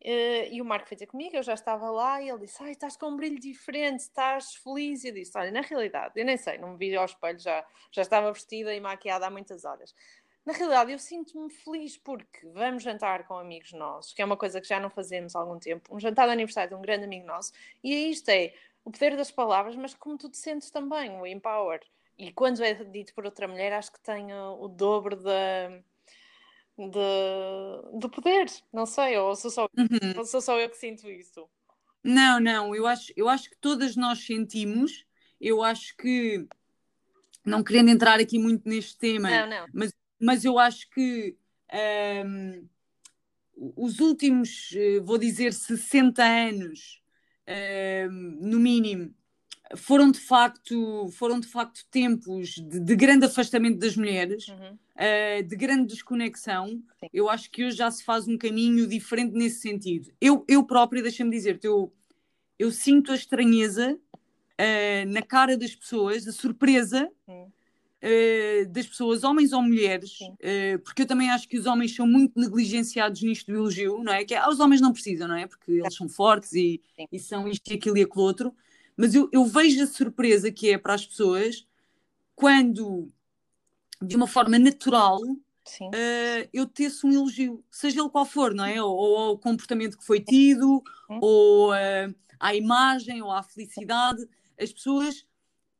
Uh, e o Marco foi ter comigo, eu já estava lá e ele disse: Ai, estás com um brilho diferente, estás feliz. E eu disse: Olha, na realidade, eu nem sei, não me vi ao espelho, já, já estava vestida e maquiada há muitas horas. Na realidade, eu sinto-me feliz porque vamos jantar com amigos nossos, que é uma coisa que já não fazemos há algum tempo, um jantar de aniversário de um grande amigo nosso, e é isto é o poder das palavras, mas como tu te sentes também, o empower. E quando é dito por outra mulher, acho que tem o dobro da de, de poder, não sei, ou sou só, uhum. ou sou só eu que sinto isso? Não, não, eu acho, eu acho que todas nós sentimos, eu acho que, não querendo entrar aqui muito neste tema, não, não. Mas, mas eu acho que um, os últimos, eh, vou dizer, 60 anos, um, no mínimo, foram de facto, foram de facto tempos de, de grande afastamento das mulheres, uhum. uh, de grande desconexão. Sim. Eu acho que hoje já se faz um caminho diferente nesse sentido. Eu, eu própria, deixa-me dizer-te, eu, eu sinto a estranheza uh, na cara das pessoas, a surpresa uh, das pessoas, homens ou mulheres, porque eu também acho que os homens são muito negligenciados nisto do elogio, não é? Que é, os homens não precisam, não é? Porque eles são fortes e, e são isto e aquilo e aquilo outro mas eu, eu vejo a surpresa que é para as pessoas quando, de uma forma natural, uh, eu teço um elogio, seja ele qual for, não é? Ou, ou ao comportamento que foi tido, uhum. ou uh, à imagem, ou à felicidade. As pessoas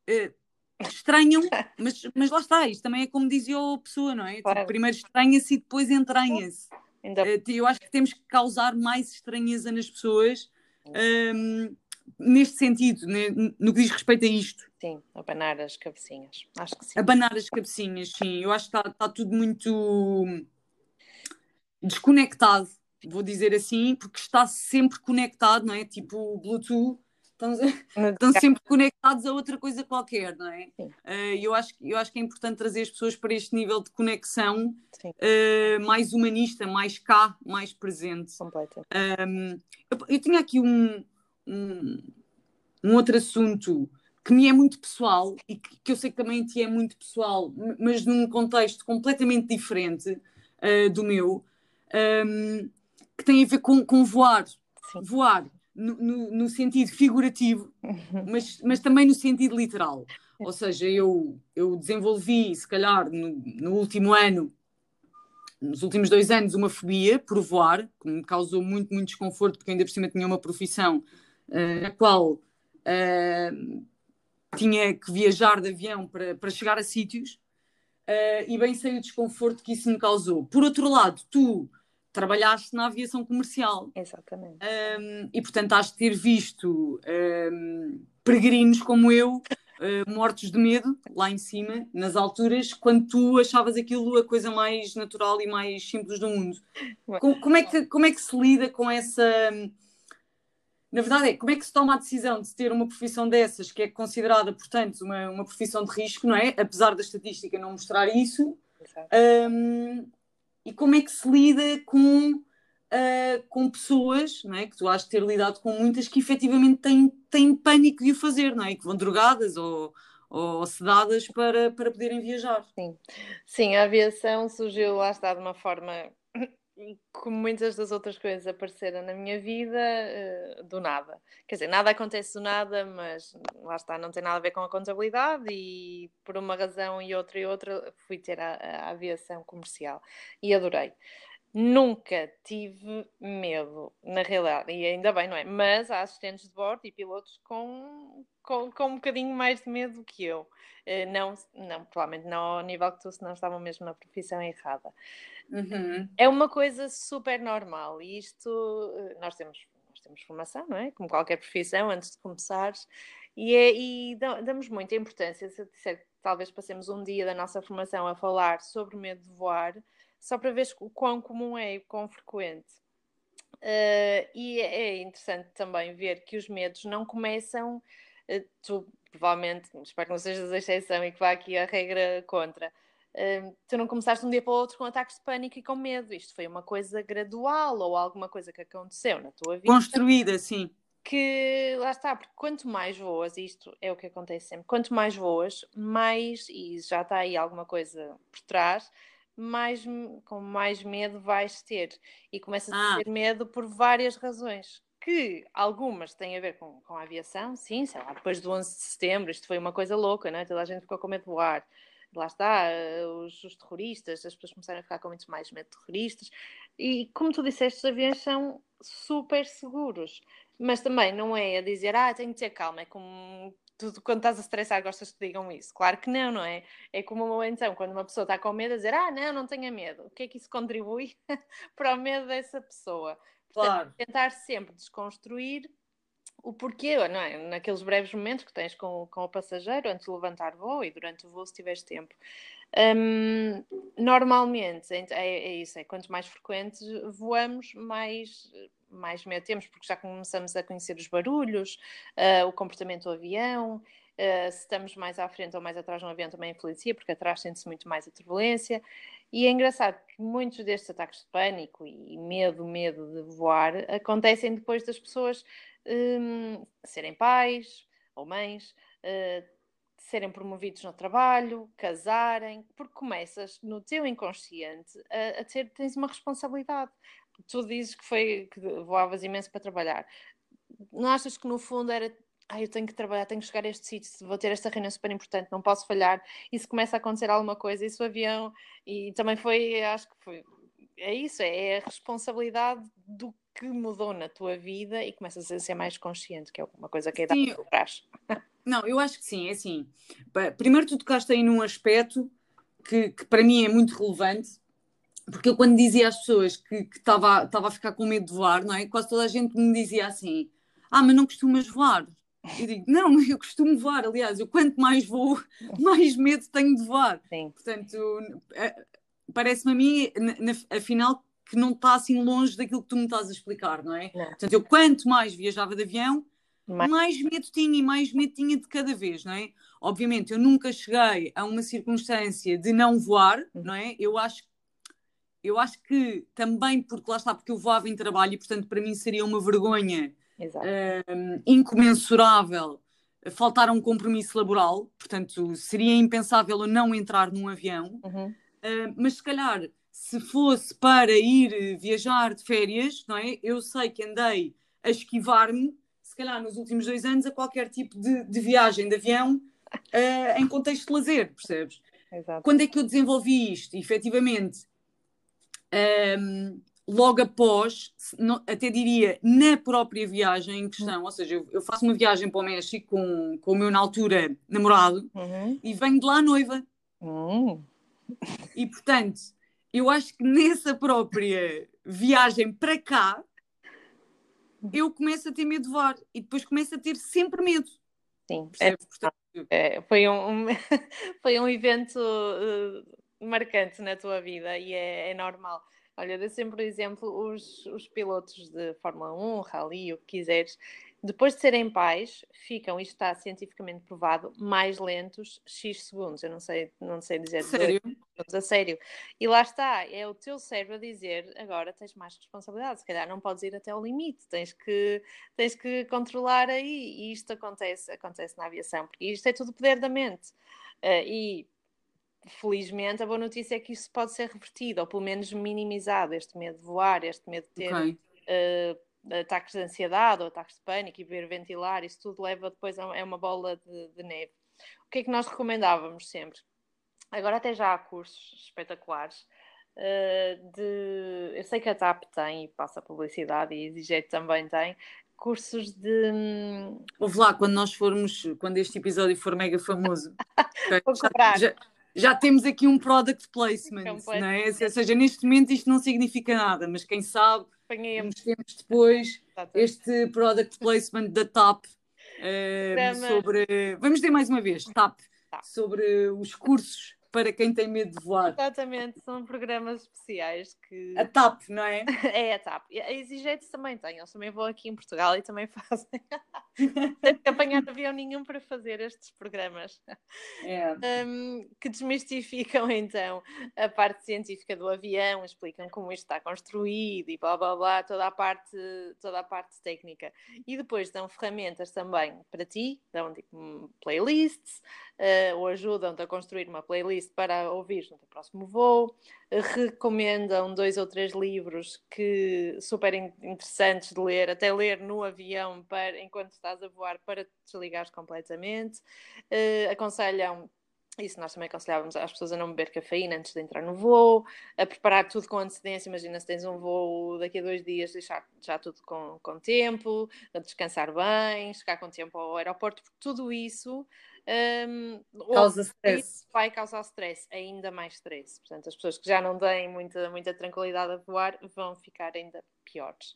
uh, estranham, mas, mas lá está, isto também é como dizia a pessoa, não é? Tipo, claro. Tipo, primeiro estranha-se e depois entranha-se. Ainda... eu acho que temos que causar mais estranheza nas pessoas. Um, neste sentido, no que diz respeito a isto. Sim, abanar as cabecinhas. Acho que sim. Abanar as cabecinhas, sim. Eu acho que está, está tudo muito desconectado, vou dizer assim, porque está sempre conectado, não é? Tipo Bluetooth. Estão, estão sempre conectados a outra coisa qualquer, não é? Uh, eu, acho, eu acho que é importante trazer as pessoas para este nível de conexão uh, mais humanista, mais cá, mais presente. Completo. Um, eu, eu tinha aqui um, um, um outro assunto que me é muito pessoal e que, que, eu sei que também te é muito pessoal, mas num contexto completamente diferente uh, do meu, um, que tem a ver com, com voar. Sim. Voar no, no, no, sentido figurativo, mas, mas também no sentido literal. Ou seja, eu, eu desenvolvi, se calhar, no, no último ano, nos últimos dois anos, uma fobia por voar, que me causou muito, muito desconforto, porque ainda por cima tinha uma profissão uh, na qual uh, tinha que viajar de avião para, para chegar a sítios, uh, e bem sei o desconforto que isso me causou. Por outro lado, tu trabalhaste na aviação comercial. Exatamente. Um, e portanto has de ter visto um, peregrinos como eu uh, mortos de medo lá em cima, nas alturas, quando tu achavas aquilo a coisa mais natural e mais simples do mundo. Como, como, é, que, como é que se lida com essa na verdade é como é que se toma a decisão de ter uma profissão dessas, que é considerada, portanto, uma, uma profissão de risco, não é? Apesar da estatística não mostrar isso. Um, e como é que se lida com, uh, com pessoas, não é? Que tu has de ter lidado com muitas que efetivamente têm, têm pânico de o fazer, não é? Que vão drogadas ou, ou sedadas para, para poderem viajar. Sim. Sim, a aviação surgiu lá está de uma forma como muitas das outras coisas apareceram na minha vida, uh, do nada. Quer dizer, nada acontece do nada, mas lá está, não tem nada a ver com a contabilidade e por uma razão e outra e outra fui ter a, a aviação comercial e adorei. Nunca tive medo, na realidade, e ainda bem, não é? Mas há assistentes de bordo e pilotos com, com, com um bocadinho mais de medo que eu. Uh, não, não, provavelmente não ao nível que tu, senão estavam mesmo na profissão errada. Uhum. É uma coisa super normal e isto eh, nós temos, nós temos formação, não é? Como qualquer profissão, antes de começares, e, é, e damos muita importância. Se eu disser que talvez passemos um dia da nossa formação a falar sobre o medo de voar, só para ver o quão comum é e quão frequente. Uh, e é, é interessante também ver que os medos não começam, uh, tu provavelmente, espero que não sejas a exceção e que vá aqui a regra contra, Uh, tu não começaste um dia para o outro com ataques de pânico e com medo. Isto foi uma coisa gradual ou alguma coisa que aconteceu na tua vida. Construída, sim. Que lá está, porque quanto mais voas, isto é o que acontece sempre, quanto mais voas, mais, e já está aí alguma coisa por trás, mais, com mais medo vais ter. E começas ah. a ter medo por várias razões que algumas têm a ver com, com a aviação, sim, sei lá, depois do 11 de setembro, isto foi uma coisa louca, não é? Toda a gente ficou com medo de voar. Lá está, eh, os, os, terroristas, as pessoas começaram a ficar com muito mais medo de terroristas. E como tu disseste, os aviões são super seguros. Mas também não é a dizer, ah, tenho que ter calma, é como tu, quando estás a estressar, gostas que digam isso? Claro que não, não é? É como então, quando uma pessoa está com medo, a dizer, ah, não, não tenha medo. O que é que isso contribui para o medo dessa pessoa? Claro. tentar sempre desconstruir o porquê, não é? Naqueles breves momentos que tens com, com o passageiro, antes de levantar voo e durante o voo, se tiveres tempo. Um, normalmente é, é, isso, é quanto mais frequentes voamos, mais, mais medo temos, porque já começamos a conhecer os barulhos, uh, o comportamento do avião, Uh, se estamos mais à frente ou mais atrás no avião também influencia, porque atrás sente-se muito mais a turbulência. E é engraçado que muitos destes ataques de pânico e medo, medo de voar acontecem depois das pessoas um, serem pais ou mães, uh, serem promovidos no trabalho, casarem, porque começas no teu inconsciente a, a ter, tens uma responsabilidade. Tu dizes que foi que voavas imenso para trabalhar. Não achas que no fundo era ah, eu tenho que trabalhar, tenho que chegar a este sítio, vou ter esta reunião super importante, não posso falhar. E se começa a acontecer alguma coisa, isso o avião, e também foi, acho que foi, é isso, é a responsabilidade do que mudou na tua vida e começas a ser mais consciente, que é uma coisa que é dada por trás. Não, eu acho que sim, é assim. Primeiro tu tocaste aí num aspecto que, que para mim é muito relevante, porque eu quando dizia às pessoas que estava a ficar com medo de voar, não é? Quase toda a gente me dizia assim, ah, mas não costumas voar. Eu digo, não, eu costumo voar, aliás, eu quanto mais vou, mais medo tenho de voar. Sim. Portanto, é, parece-me a mim, afinal, que não está assim longe daquilo que tu me estás a explicar, não é? Não. Portanto, eu quanto mais viajava de avião, mais... mais medo tinha e mais medo tinha de cada vez, não é? Obviamente, eu nunca cheguei a uma circunstância de não voar, uhum. não é? Eu acho eu acho que também porque lá está, porque eu voava em trabalho e portanto para mim seria uma vergonha uh, incomensurável faltar a um compromisso laboral, portanto, seria impensável eu não entrar num avião, uhum. uh, mas se calhar se fosse para ir viajar de férias, não é? Eu sei que andei a esquivar-me, se calhar nos últimos dois anos, a qualquer tipo de, de viagem de avião uh, em contexto de lazer, percebes? Exato. Quando é que eu desenvolvi isto? E, efetivamente, um, logo após, até diria, na própria viagem em questão, ou seja, eu, faço uma viagem para o México com, com o meu, na altura, namorado, uhum. e venho de lá noiva. Uhum. E, portanto, eu acho que nessa própria viagem para cá, eu começo a ter medo de voar, e depois começo a ter sempre medo. Sim, é, portanto, é, foi, um, foi um evento uh, marcante na tua vida, e é, é normal Olha, dê sempre o exemplo, os, os pilotos de Fórmula 1, Rally, o que quiseres, depois de serem pais, ficam, isto está cientificamente provado, mais lentos X segundos. Eu não sei, não sei dizer. Sério? A sério. E lá está, é o teu cérebro a dizer, agora tens mais responsabilidade, se calhar não podes ir até ao limite, tens que, tens que controlar aí. E isto acontece, acontece na aviação, porque isto é tudo poder da mente. Uh, e felizmente, a boa notícia é que isso pode ser revertido, ou pelo menos minimizado, este medo de voar, este medo de ter okay. uh, ataques de ansiedade ou ataques de pânico, e ventilar, isso tudo leva depois a é uma bola de, de, neve. O que é que nós recomendávamos sempre? Agora até já há cursos espetaculares. Uh, de... Eu sei que a TAP tem e passa publicidade e a também tem, cursos de. Ouve lá, quando nós formos, quando este episódio for mega famoso, comprar. Já, já temos aqui um product placement, não é? Ou seja, neste momento isto não significa nada, mas quem sabe, uns tempos depois, este product placement da TAP uh, sobre. Vamos dizer mais uma vez, TAP, tá. sobre os cursos para quem tem medo de voar. Exatamente, são programas especiais que. A TAP, não é? é a TAP. A EasyJet também tem, eles também vão aqui em Portugal e também fazem. tenho que apanhar avião nenhum para fazer estes programas. É. Um, que desmistificam então a parte científica do avião, explicam como isto está construído e blá blá blá, toda a parte, toda a parte técnica. E depois dão ferramentas também para ti, dão tipo playlists, uh, ou ajudam-te a construir uma playlist para ouvir no teu próximo voo, recomendam dois ou três livros que super interessantes de ler, até ler no avião para, enquanto estás a voar para te desligares completamente, uh, aconselham isso nós também aconselhávamos às pessoas a não beber cafeína antes de entrar no voo, a preparar tudo com antecedência. Imagina se tens um voo daqui a dois dias, deixar já tudo com, com tempo, descansar bem, chegar com tempo ao aeroporto, porque tudo isso um, causa stress. Vai causar stress, ainda mais stress. Portanto, as pessoas que já não têm muita, muita tranquilidade a voar vão ficar ainda piores.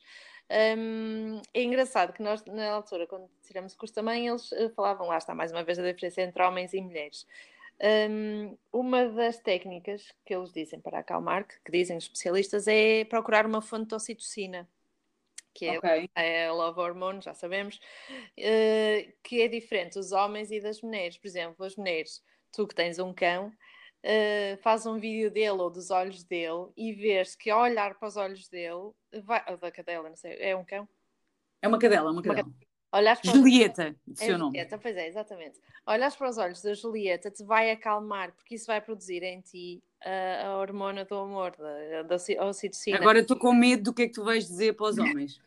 Um, é engraçado que nós, na altura, quando tiramos o curso também, eles eh, falavam, lá está mais uma vez a diferença entre homens e mulheres. Um, uma das técnicas que eles dizem para acalmar, que, que dizem os especialistas, é procurar uma fonte de ocitocina que é, okay. é a love hormone, já sabemos, uh, que é diferente dos homens e das mulheres. Por exemplo, as mulheres, tu que tens um cão, uh, faz um vídeo dele ou dos olhos dele e vês que ao olhar para os olhos dele, vai, ou da cadela, não sei, é um cão? É uma cadela, uma cadela. Uma cadela. Olhas para Julieta, é seu nome. Julieta, pois é, exatamente. Olhas para os olhos da Julieta, te vai acalmar, porque isso vai produzir em ti a, a hormona do amor, da, da ocitocina. Agora estou com medo do que é que tu vais dizer para os homens.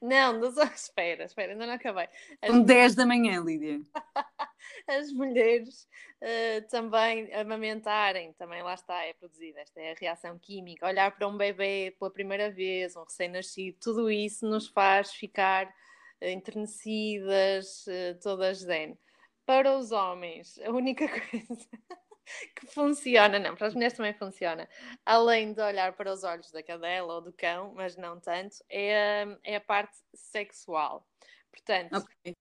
não, dos... espera, espera, ainda não acabei. As... São 10 da manhã, Lídia. As mulheres uh, também amamentarem, também lá está, é produzida, esta é a reação química. Olhar para um bebê pela primeira vez, um recém-nascido, tudo isso nos faz ficar enternecidas, eh, todas zen. Para os homens, a única coisa que funciona, não, para as mulheres também funciona, além de olhar para os olhos da cadela ou do cão, mas não tanto, é a, é a parte sexual. Portanto, okay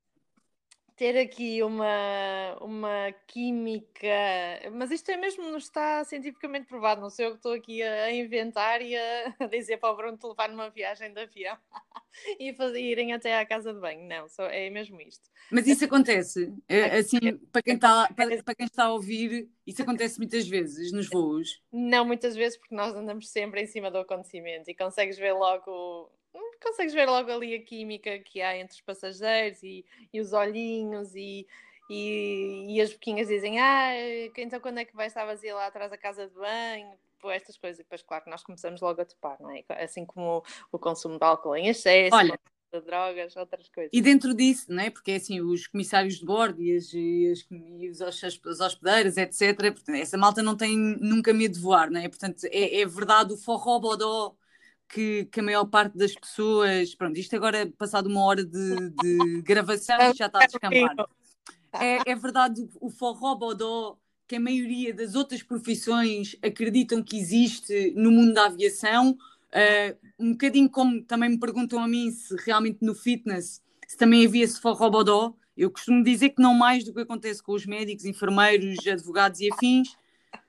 ter aqui uma, uma química, mas isto é mesmo, está cientificamente provado, não sei eu que estou aqui a inventar e a dizer para o Bruno te levar numa viagem de avião e fazer, irem até à casa de banho, não, só, é mesmo isto. Mas isso acontece, é, assim, para quem, está, para, para quem está a ouvir, isso acontece muitas vezes nos voos? Não muitas vezes, porque nós andamos sempre em cima do acontecimento e consegues ver logo consegues ver logo ali a química que há entre os passageiros e, e os olhinhos e, e, e, as boquinhas dizem ah, então quando é que vai estar vazia lá atrás da casa de banho? Tipo, estas coisas, e depois claro que nós começamos logo a topar, não é? Assim como o, o consumo de álcool em excesso, Olha, de drogas, outras coisas. E dentro disso, não é? Porque é assim, os comissários de bordo e, as, e, as, e os, as, hospedeiras, etc., portanto, essa malta não tem nunca medo de voar, não é? Portanto, é, é verdade o forró bodó que, que, a maior parte das pessoas. Pronto, isto agora, passado uma hora de, de gravação, já está a descampar. É, é verdade o forró bodó que a maioria das outras profissões acreditam que existe no mundo da aviação. Uh, um bocadinho como também me perguntam a mim se realmente no fitness se também havia esse forró bodó. Eu costumo dizer que não mais do que acontece com os médicos, enfermeiros, advogados e afins.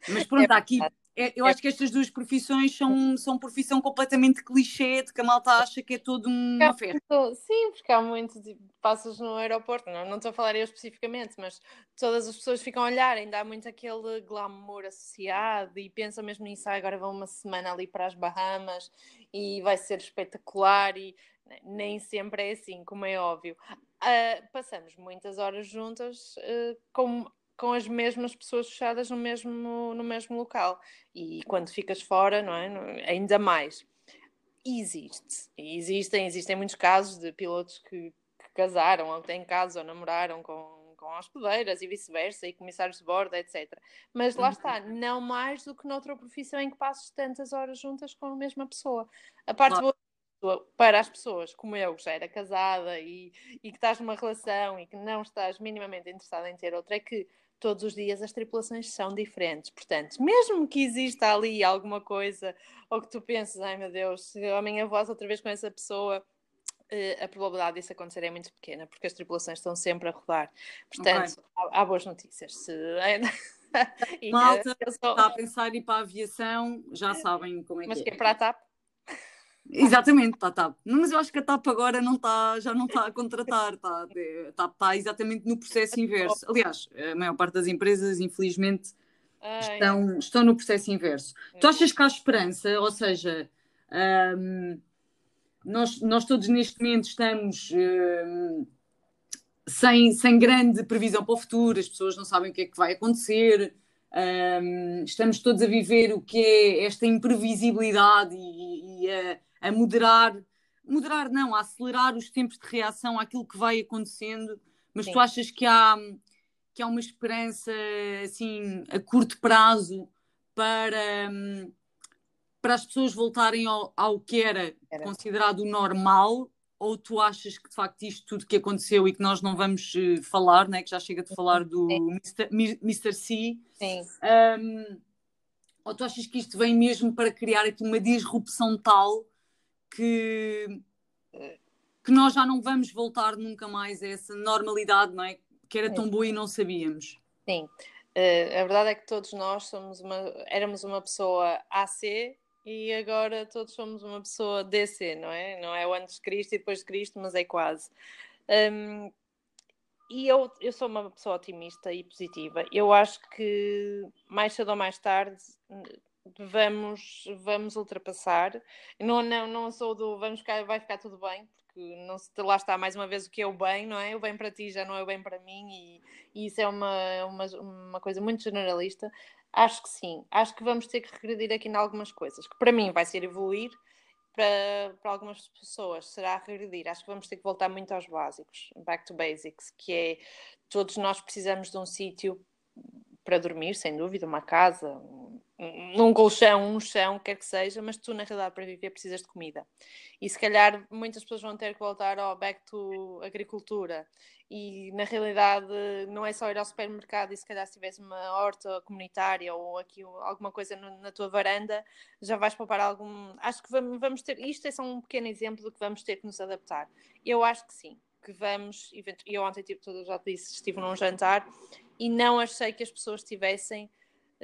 Mas pronto, há aqui é, eu acho que estas duas profissões são, são profissão completamente clichê, de que a malta acha que é todo uma festa. Sim, porque há muito, tipo, passas no aeroporto, não, não estou a falar eu especificamente, mas todas as pessoas ficam a olhar, ainda há muito aquele glamour associado e pensam mesmo nisso, ah, agora vão uma semana ali para as Bahamas e vai ser espetacular e nem sempre é assim, como é óbvio. Uh, passamos muitas horas juntas uh, com com as mesmas pessoas fechadas no mesmo, no mesmo local. E quando ficas fora, não é? Ainda mais. Existe. Existem, existem muitos casos de pilotos que, que casaram, ou têm casos, ou namoraram com, com hospedeiras e vice-versa, e comissários de bordo, etc. Mas lá está, uhum. não mais do que noutra profissão em que passas tantas horas juntas com a mesma pessoa. A parte boa para as pessoas como eu, que já era casada e, e que estás numa relação e que não estás minimamente interessada em ter outra, é que todos os dias as tripulações são diferentes. Portanto, mesmo que exista ali alguma coisa, ou que tu penses, ai meu Deus, se amanhã voz outra vez com essa pessoa, eh, a probabilidade disso acontecer é muito pequena, porque as tripulações estão sempre a rodar. Portanto, okay. há, há, boas notícias. Se... Malta, só... está a pensar em ir para a aviação, já sabem como é Mas que é. Mas que é para a TAP? Exatamente, está TAP. Mas eu acho que a TAP agora não está, já não está a contratar, está, está, está exatamente no processo inverso. Aliás, a maior parte das empresas, infelizmente, estão, estão no processo inverso. Tu achas que há esperança? Ou seja, um, nós, nós todos neste momento estamos um, sem, sem grande previsão para o futuro, as pessoas não sabem o que é que vai acontecer. Um, estamos todos a viver o que é esta imprevisibilidade e, e a, a moderar, moderar não, a acelerar os tempos de reação àquilo que vai acontecendo, mas Sim. tu achas que há, que há uma esperança assim a curto prazo para, para as pessoas voltarem ao, ao que era, era. considerado normal ou tu achas que de facto isto tudo que aconteceu e que nós não vamos uh, falar, né, que já chega de falar do Mr. Mr. C, Sim. Um, ou tu achas que isto vem mesmo para criar aqui uma disrupção tal que, que nós já não vamos voltar nunca mais a essa normalidade, não é? Que era tão boa e não sabíamos. Sim, uh, a verdade é que todos nós somos uma, éramos uma pessoa AC e agora todos somos uma pessoa DC, não é? Não é o antes de Cristo e depois de Cristo, mas é quase. Um, e eu, eu sou uma pessoa otimista e positiva. Eu acho que mais cedo ou mais tarde vamos, vamos ultrapassar. Não, não, não sou do vamos ficar, vai ficar tudo bem, porque não se, lá está mais uma vez o que é o bem, não é? O bem para ti já não é o bem para mim, e, e isso é uma, uma, uma coisa muito generalista. Acho que sim, acho que vamos ter que regredir aqui em algumas coisas, que para mim vai ser evoluir, para, para algumas pessoas será regredir. Acho que vamos ter que voltar muito aos básicos, back to basics, que é todos nós precisamos de um sítio para dormir, sem dúvida, uma casa, num colchão, um chão, quer que seja, mas tu, na realidade, para viver precisas de comida. E se calhar muitas pessoas vão ter que voltar ao back to agricultura. E na realidade não é só ir ao supermercado e se calhar se tiveres uma horta comunitária ou aqui alguma coisa no, na tua varanda, já vais poupar algum. Acho que vamos, vamos ter. Isto é só um pequeno exemplo do que vamos ter que nos adaptar. Eu acho que sim, que vamos. Eu ontem, tipo, já disse, estive num jantar e não achei que as pessoas estivessem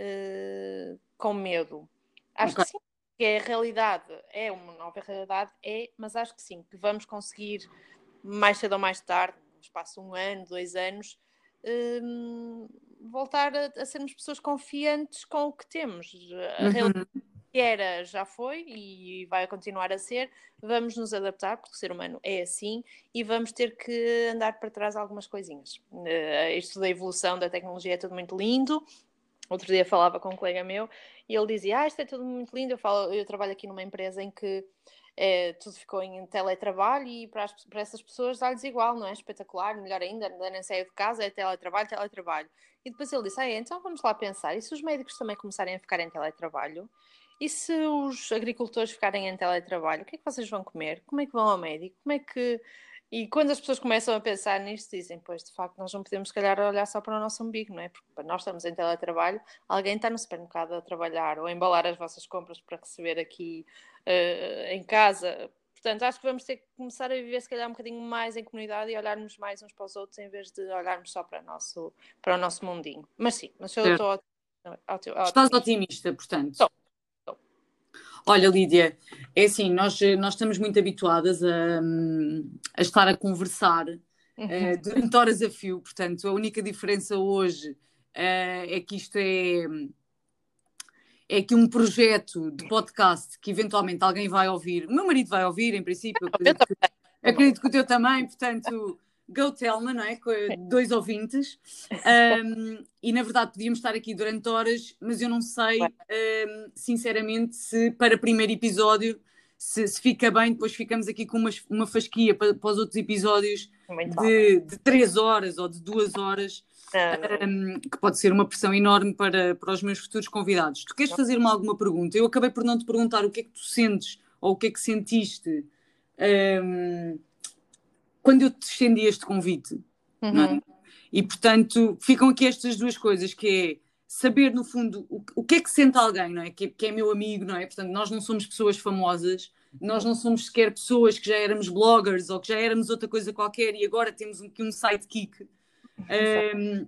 uh, com medo. Acho okay. que sim, que é a realidade, é uma nova realidade, é, mas acho que sim, que vamos conseguir mais cedo ou mais tarde, no espaço de um ano, dois anos, um, voltar a, a, sermos pessoas confiantes com o que temos. A uhum. realidade que era, já foi e vai continuar a ser. Vamos nos adaptar, porque o ser humano é assim, e vamos ter que andar para trás algumas coisinhas. Uh, isto da evolução da tecnologia é tudo muito lindo, Outro dia falava com um colega meu e ele dizia: Ah, isto é tudo muito lindo. Eu, falo, eu trabalho aqui numa empresa em que é, tudo ficou em teletrabalho e para, as, para essas pessoas dá-lhes igual, não é? Espetacular, melhor ainda, nem sair de casa, é teletrabalho, teletrabalho. E depois ele disse: Ah, então vamos lá pensar, e se os médicos também começarem a ficar em teletrabalho? E se os agricultores ficarem em teletrabalho, o que é que vocês vão comer? Como é que vão ao médico? Como é que e quando as pessoas começam a pensar nisto, dizem, pois de facto nós não podemos, se calhar, olhar só para o nosso umbigo, não é? Porque nós estamos em teletrabalho, alguém está no supermercado a trabalhar ou a embalar as vossas compras para receber aqui uh, em casa. Portanto, acho que vamos ter que começar a viver, se calhar, um bocadinho mais em comunidade e olharmos mais uns para os outros em vez de olharmos só para o nosso, para o nosso mundinho. Mas sim, mas eu estou. Estás otimista, portanto. Estou. Olha, Lídia, é assim, nós, nós estamos muito habituadas a, a estar a conversar uh, durante horas a fio, portanto, a única diferença hoje uh, é que isto é, é que um projeto de podcast que eventualmente alguém vai ouvir, o meu marido vai ouvir, em princípio, acredito, que, acredito que o teu também, portanto Go Telma, não é? Com dois ouvintes. Um, e na verdade podíamos estar aqui durante horas, mas eu não sei, um, sinceramente, se para primeiro episódio se, se, fica bem, depois ficamos aqui com uma, uma fasquia para, para os outros episódios de, de três horas ou de duas horas. Um, que pode ser uma pressão enorme para, para os meus futuros convidados. Tu queres fazer-me alguma pergunta? Eu acabei por não te perguntar o que é que tu sentes ou o que é que sentiste um, quando eu te estendi este convite. Uhum. É? E portanto ficam aqui estas duas coisas que é saber no fundo o, o que é que sente alguém, não é? Que, que, é meu amigo, não é? Portanto, nós não somos pessoas famosas, nós não somos sequer pessoas que já éramos bloggers ou que já éramos outra coisa qualquer e agora temos aqui um sidekick. Um,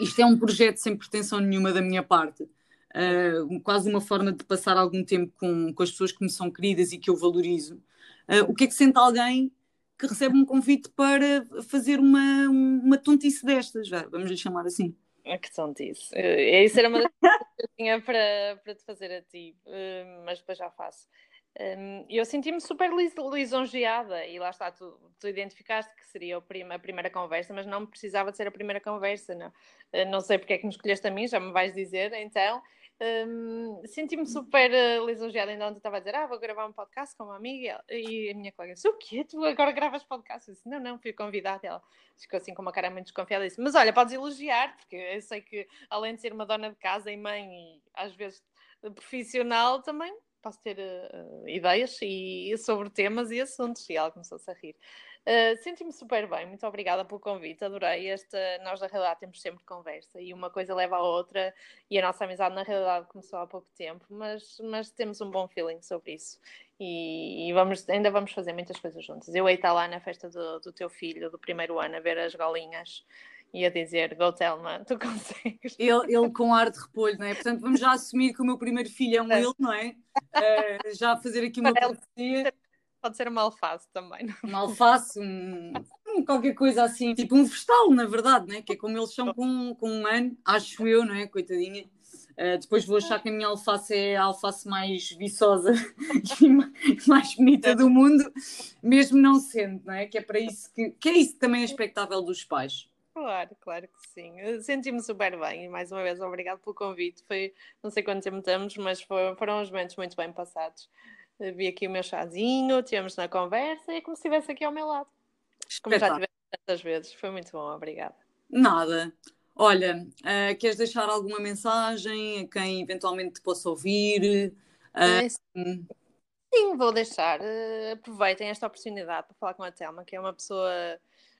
isto é um projeto sem pretensão nenhuma da minha parte. uh, quase uma forma de passar algum tempo com, com as pessoas que me são queridas e que eu valorizo. Uh, o que é que sente alguém que recebe um convite para fazer uma, uma tontice destas, vamos lhe chamar assim? A que tontice. Uh, isso era uma das coisas que eu tinha para, para te fazer a ti, uh, mas depois já faço. Um, eu senti-me super lisonjeada e lá está, tu, tu identificaste que seria a primeira conversa, mas não precisava de ser a primeira conversa, não, não sei porque é que me escolheste a mim, já me vais dizer, então um, senti-me super uh, lisonjeada ainda ontem estava a dizer, ah, vou gravar um podcast com uma amiga e a minha colega disse, o quê? Tu agora gravas podcast? Eu disse, não, não, fui convidada ela ficou assim com uma cara muito desconfiada disse, mas olha, podes elogiar, porque eu sei que além de ser uma dona de casa e mãe e às vezes profissional também posso ter uh, ideias e, sobre temas e assuntos. E ela começou-se a rir. Uh, Senti-me super bem, muito obrigada pelo convite, adorei esta. Nós, na realidade, temos sempre conversa e uma coisa leva à outra, e a nossa amizade, na realidade, começou há pouco tempo, mas, mas temos um bom feeling sobre isso. E, e vamos, ainda vamos fazer muitas coisas juntas. Eu hei estar lá na festa do, do teu filho, do primeiro ano, a ver as galinhas e a dizer Go Telma, tu consegues. Ele, ele com ar de repolho, não é? Portanto, vamos já assumir que o meu primeiro filho é um ele, não é? Uh, já fazer aqui uma profecia. Pode ser uma alface também. Não? É? Uma alface, um, um, qualquer coisa assim, tipo um vegetal, na verdade, né? que é como eles são com, com um ano, acho eu, não é? Coitadinha. Uh, depois vou achar que a minha alface é a alface mais viçosa e mais bonita do mundo, mesmo não sendo, não é? Que é para isso que, que é isso também é expectável dos pais. Claro, claro que sim. Senti-me super bem e mais uma vez obrigado pelo convite. Foi, não sei quanto tempo estamos, mas foram, foram uns momentos muito bem passados. Vi aqui o meu chazinho, tivemos na conversa e como se estivesse aqui ao meu lado. Como já tivemos tantas vezes. Foi muito bom, obrigada. Nada. Olha, uh, queres deixar alguma mensagem a quem eventualmente te possa ouvir? Uh, sim, vou deixar. Uh, aproveitem esta oportunidade para falar com a Telma, que é uma pessoa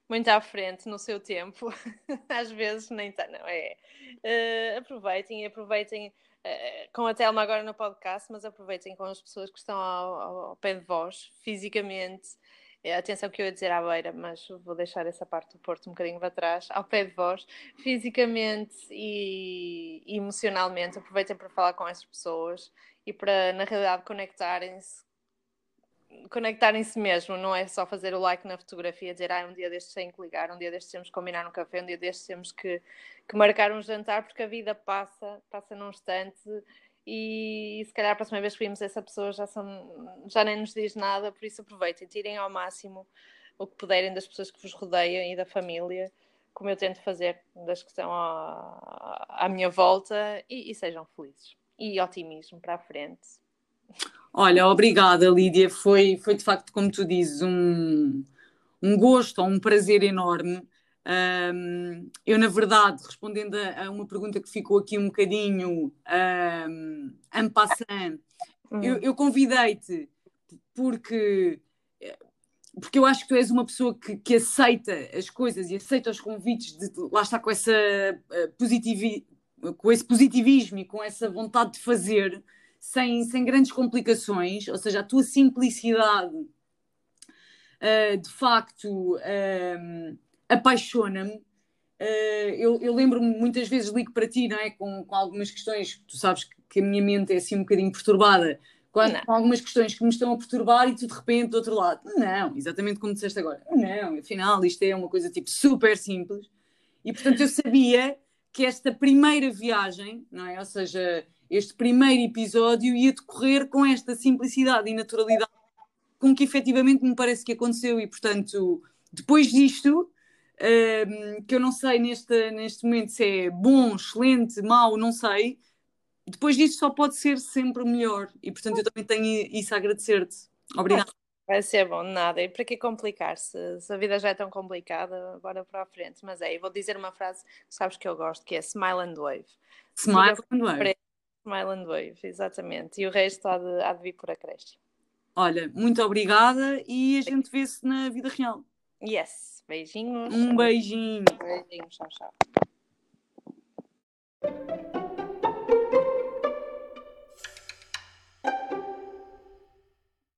muito à frente no seu tempo, às vezes nem tá, não é. Uh, aproveitem e aproveitem com a Telma agora no podcast, mas aproveitem com as pessoas que estão ao, ao pé de vós, fisicamente. Uh, atenção que eu ia dizer à beira, mas vou deixar essa parte do Porto um bocadinho para trás, ao pé de vós, fisicamente e emocionalmente. Aproveitem para falar com essas pessoas e para, na realidade, conectarem-se conectarem-se mesmo, não é só fazer o like na fotografia, dizer ah, um dia destes tem que ligar, um dia destes temos que combinar um café, um dia destes temos que, que marcar um jantar, porque a vida passa, passa num instante e, e se calhar a próxima vez que vimos essa pessoa já, são, já nem nos diz nada, por isso aproveitem, tirem ao máximo o que puderem das pessoas que vos rodeiam e da família, como eu tento fazer das que estão à, à minha volta e, e sejam felizes. E otimismo para a frente Olha, obrigada, Lídia. Foi, foi de facto, como tu dizes, um, um gosto, um prazer enorme. Um, eu, na verdade, respondendo a, a, uma pergunta que ficou aqui um bocadinho um, en passant, uhum. eu, eu convidei-te porque, porque eu acho que tu és uma pessoa que, que aceita as coisas e aceita os convites, de, lá está com, essa, uh, positivi, com esse positivismo e com essa vontade de fazer sem, sem grandes complicações, ou seja, a tua simplicidade uh, de facto uh, apaixona-me. Uh, eu, eu lembro-me muitas vezes ligo para ti, não é? Com, com algumas questões, tu sabes que, que a minha mente é assim um bocadinho perturbada, com, com, algumas questões que me estão a perturbar e tu de repente do outro lado, não, exatamente como disseste agora, não, afinal isto é uma coisa tipo super simples. E portanto eu sabia que esta primeira viagem, não é? Ou seja, este primeiro episódio ia decorrer com esta simplicidade e naturalidade com que efetivamente me parece que aconteceu. E, portanto, depois disto, um, que eu não sei neste, neste momento se é bom, excelente, mau, não sei, depois disto só pode ser sempre melhor. E, portanto, eu também tenho isso a agradecer-te. Obrigada. Vai ser bom, nada. E para que complicar-se? Se a vida já é tão complicada, bora para a frente. Mas é, e vou dizer uma frase que sabes que eu gosto, que é Smile and Wave. Smile and Wave. Smile and Wave, exatamente. E o resto há de, há de vir por acréscimo. Olha, muito obrigada e a gente vê-se na vida real. Yes. Beijinhos. Um beijinho. Beijinhos, tchau, tchau.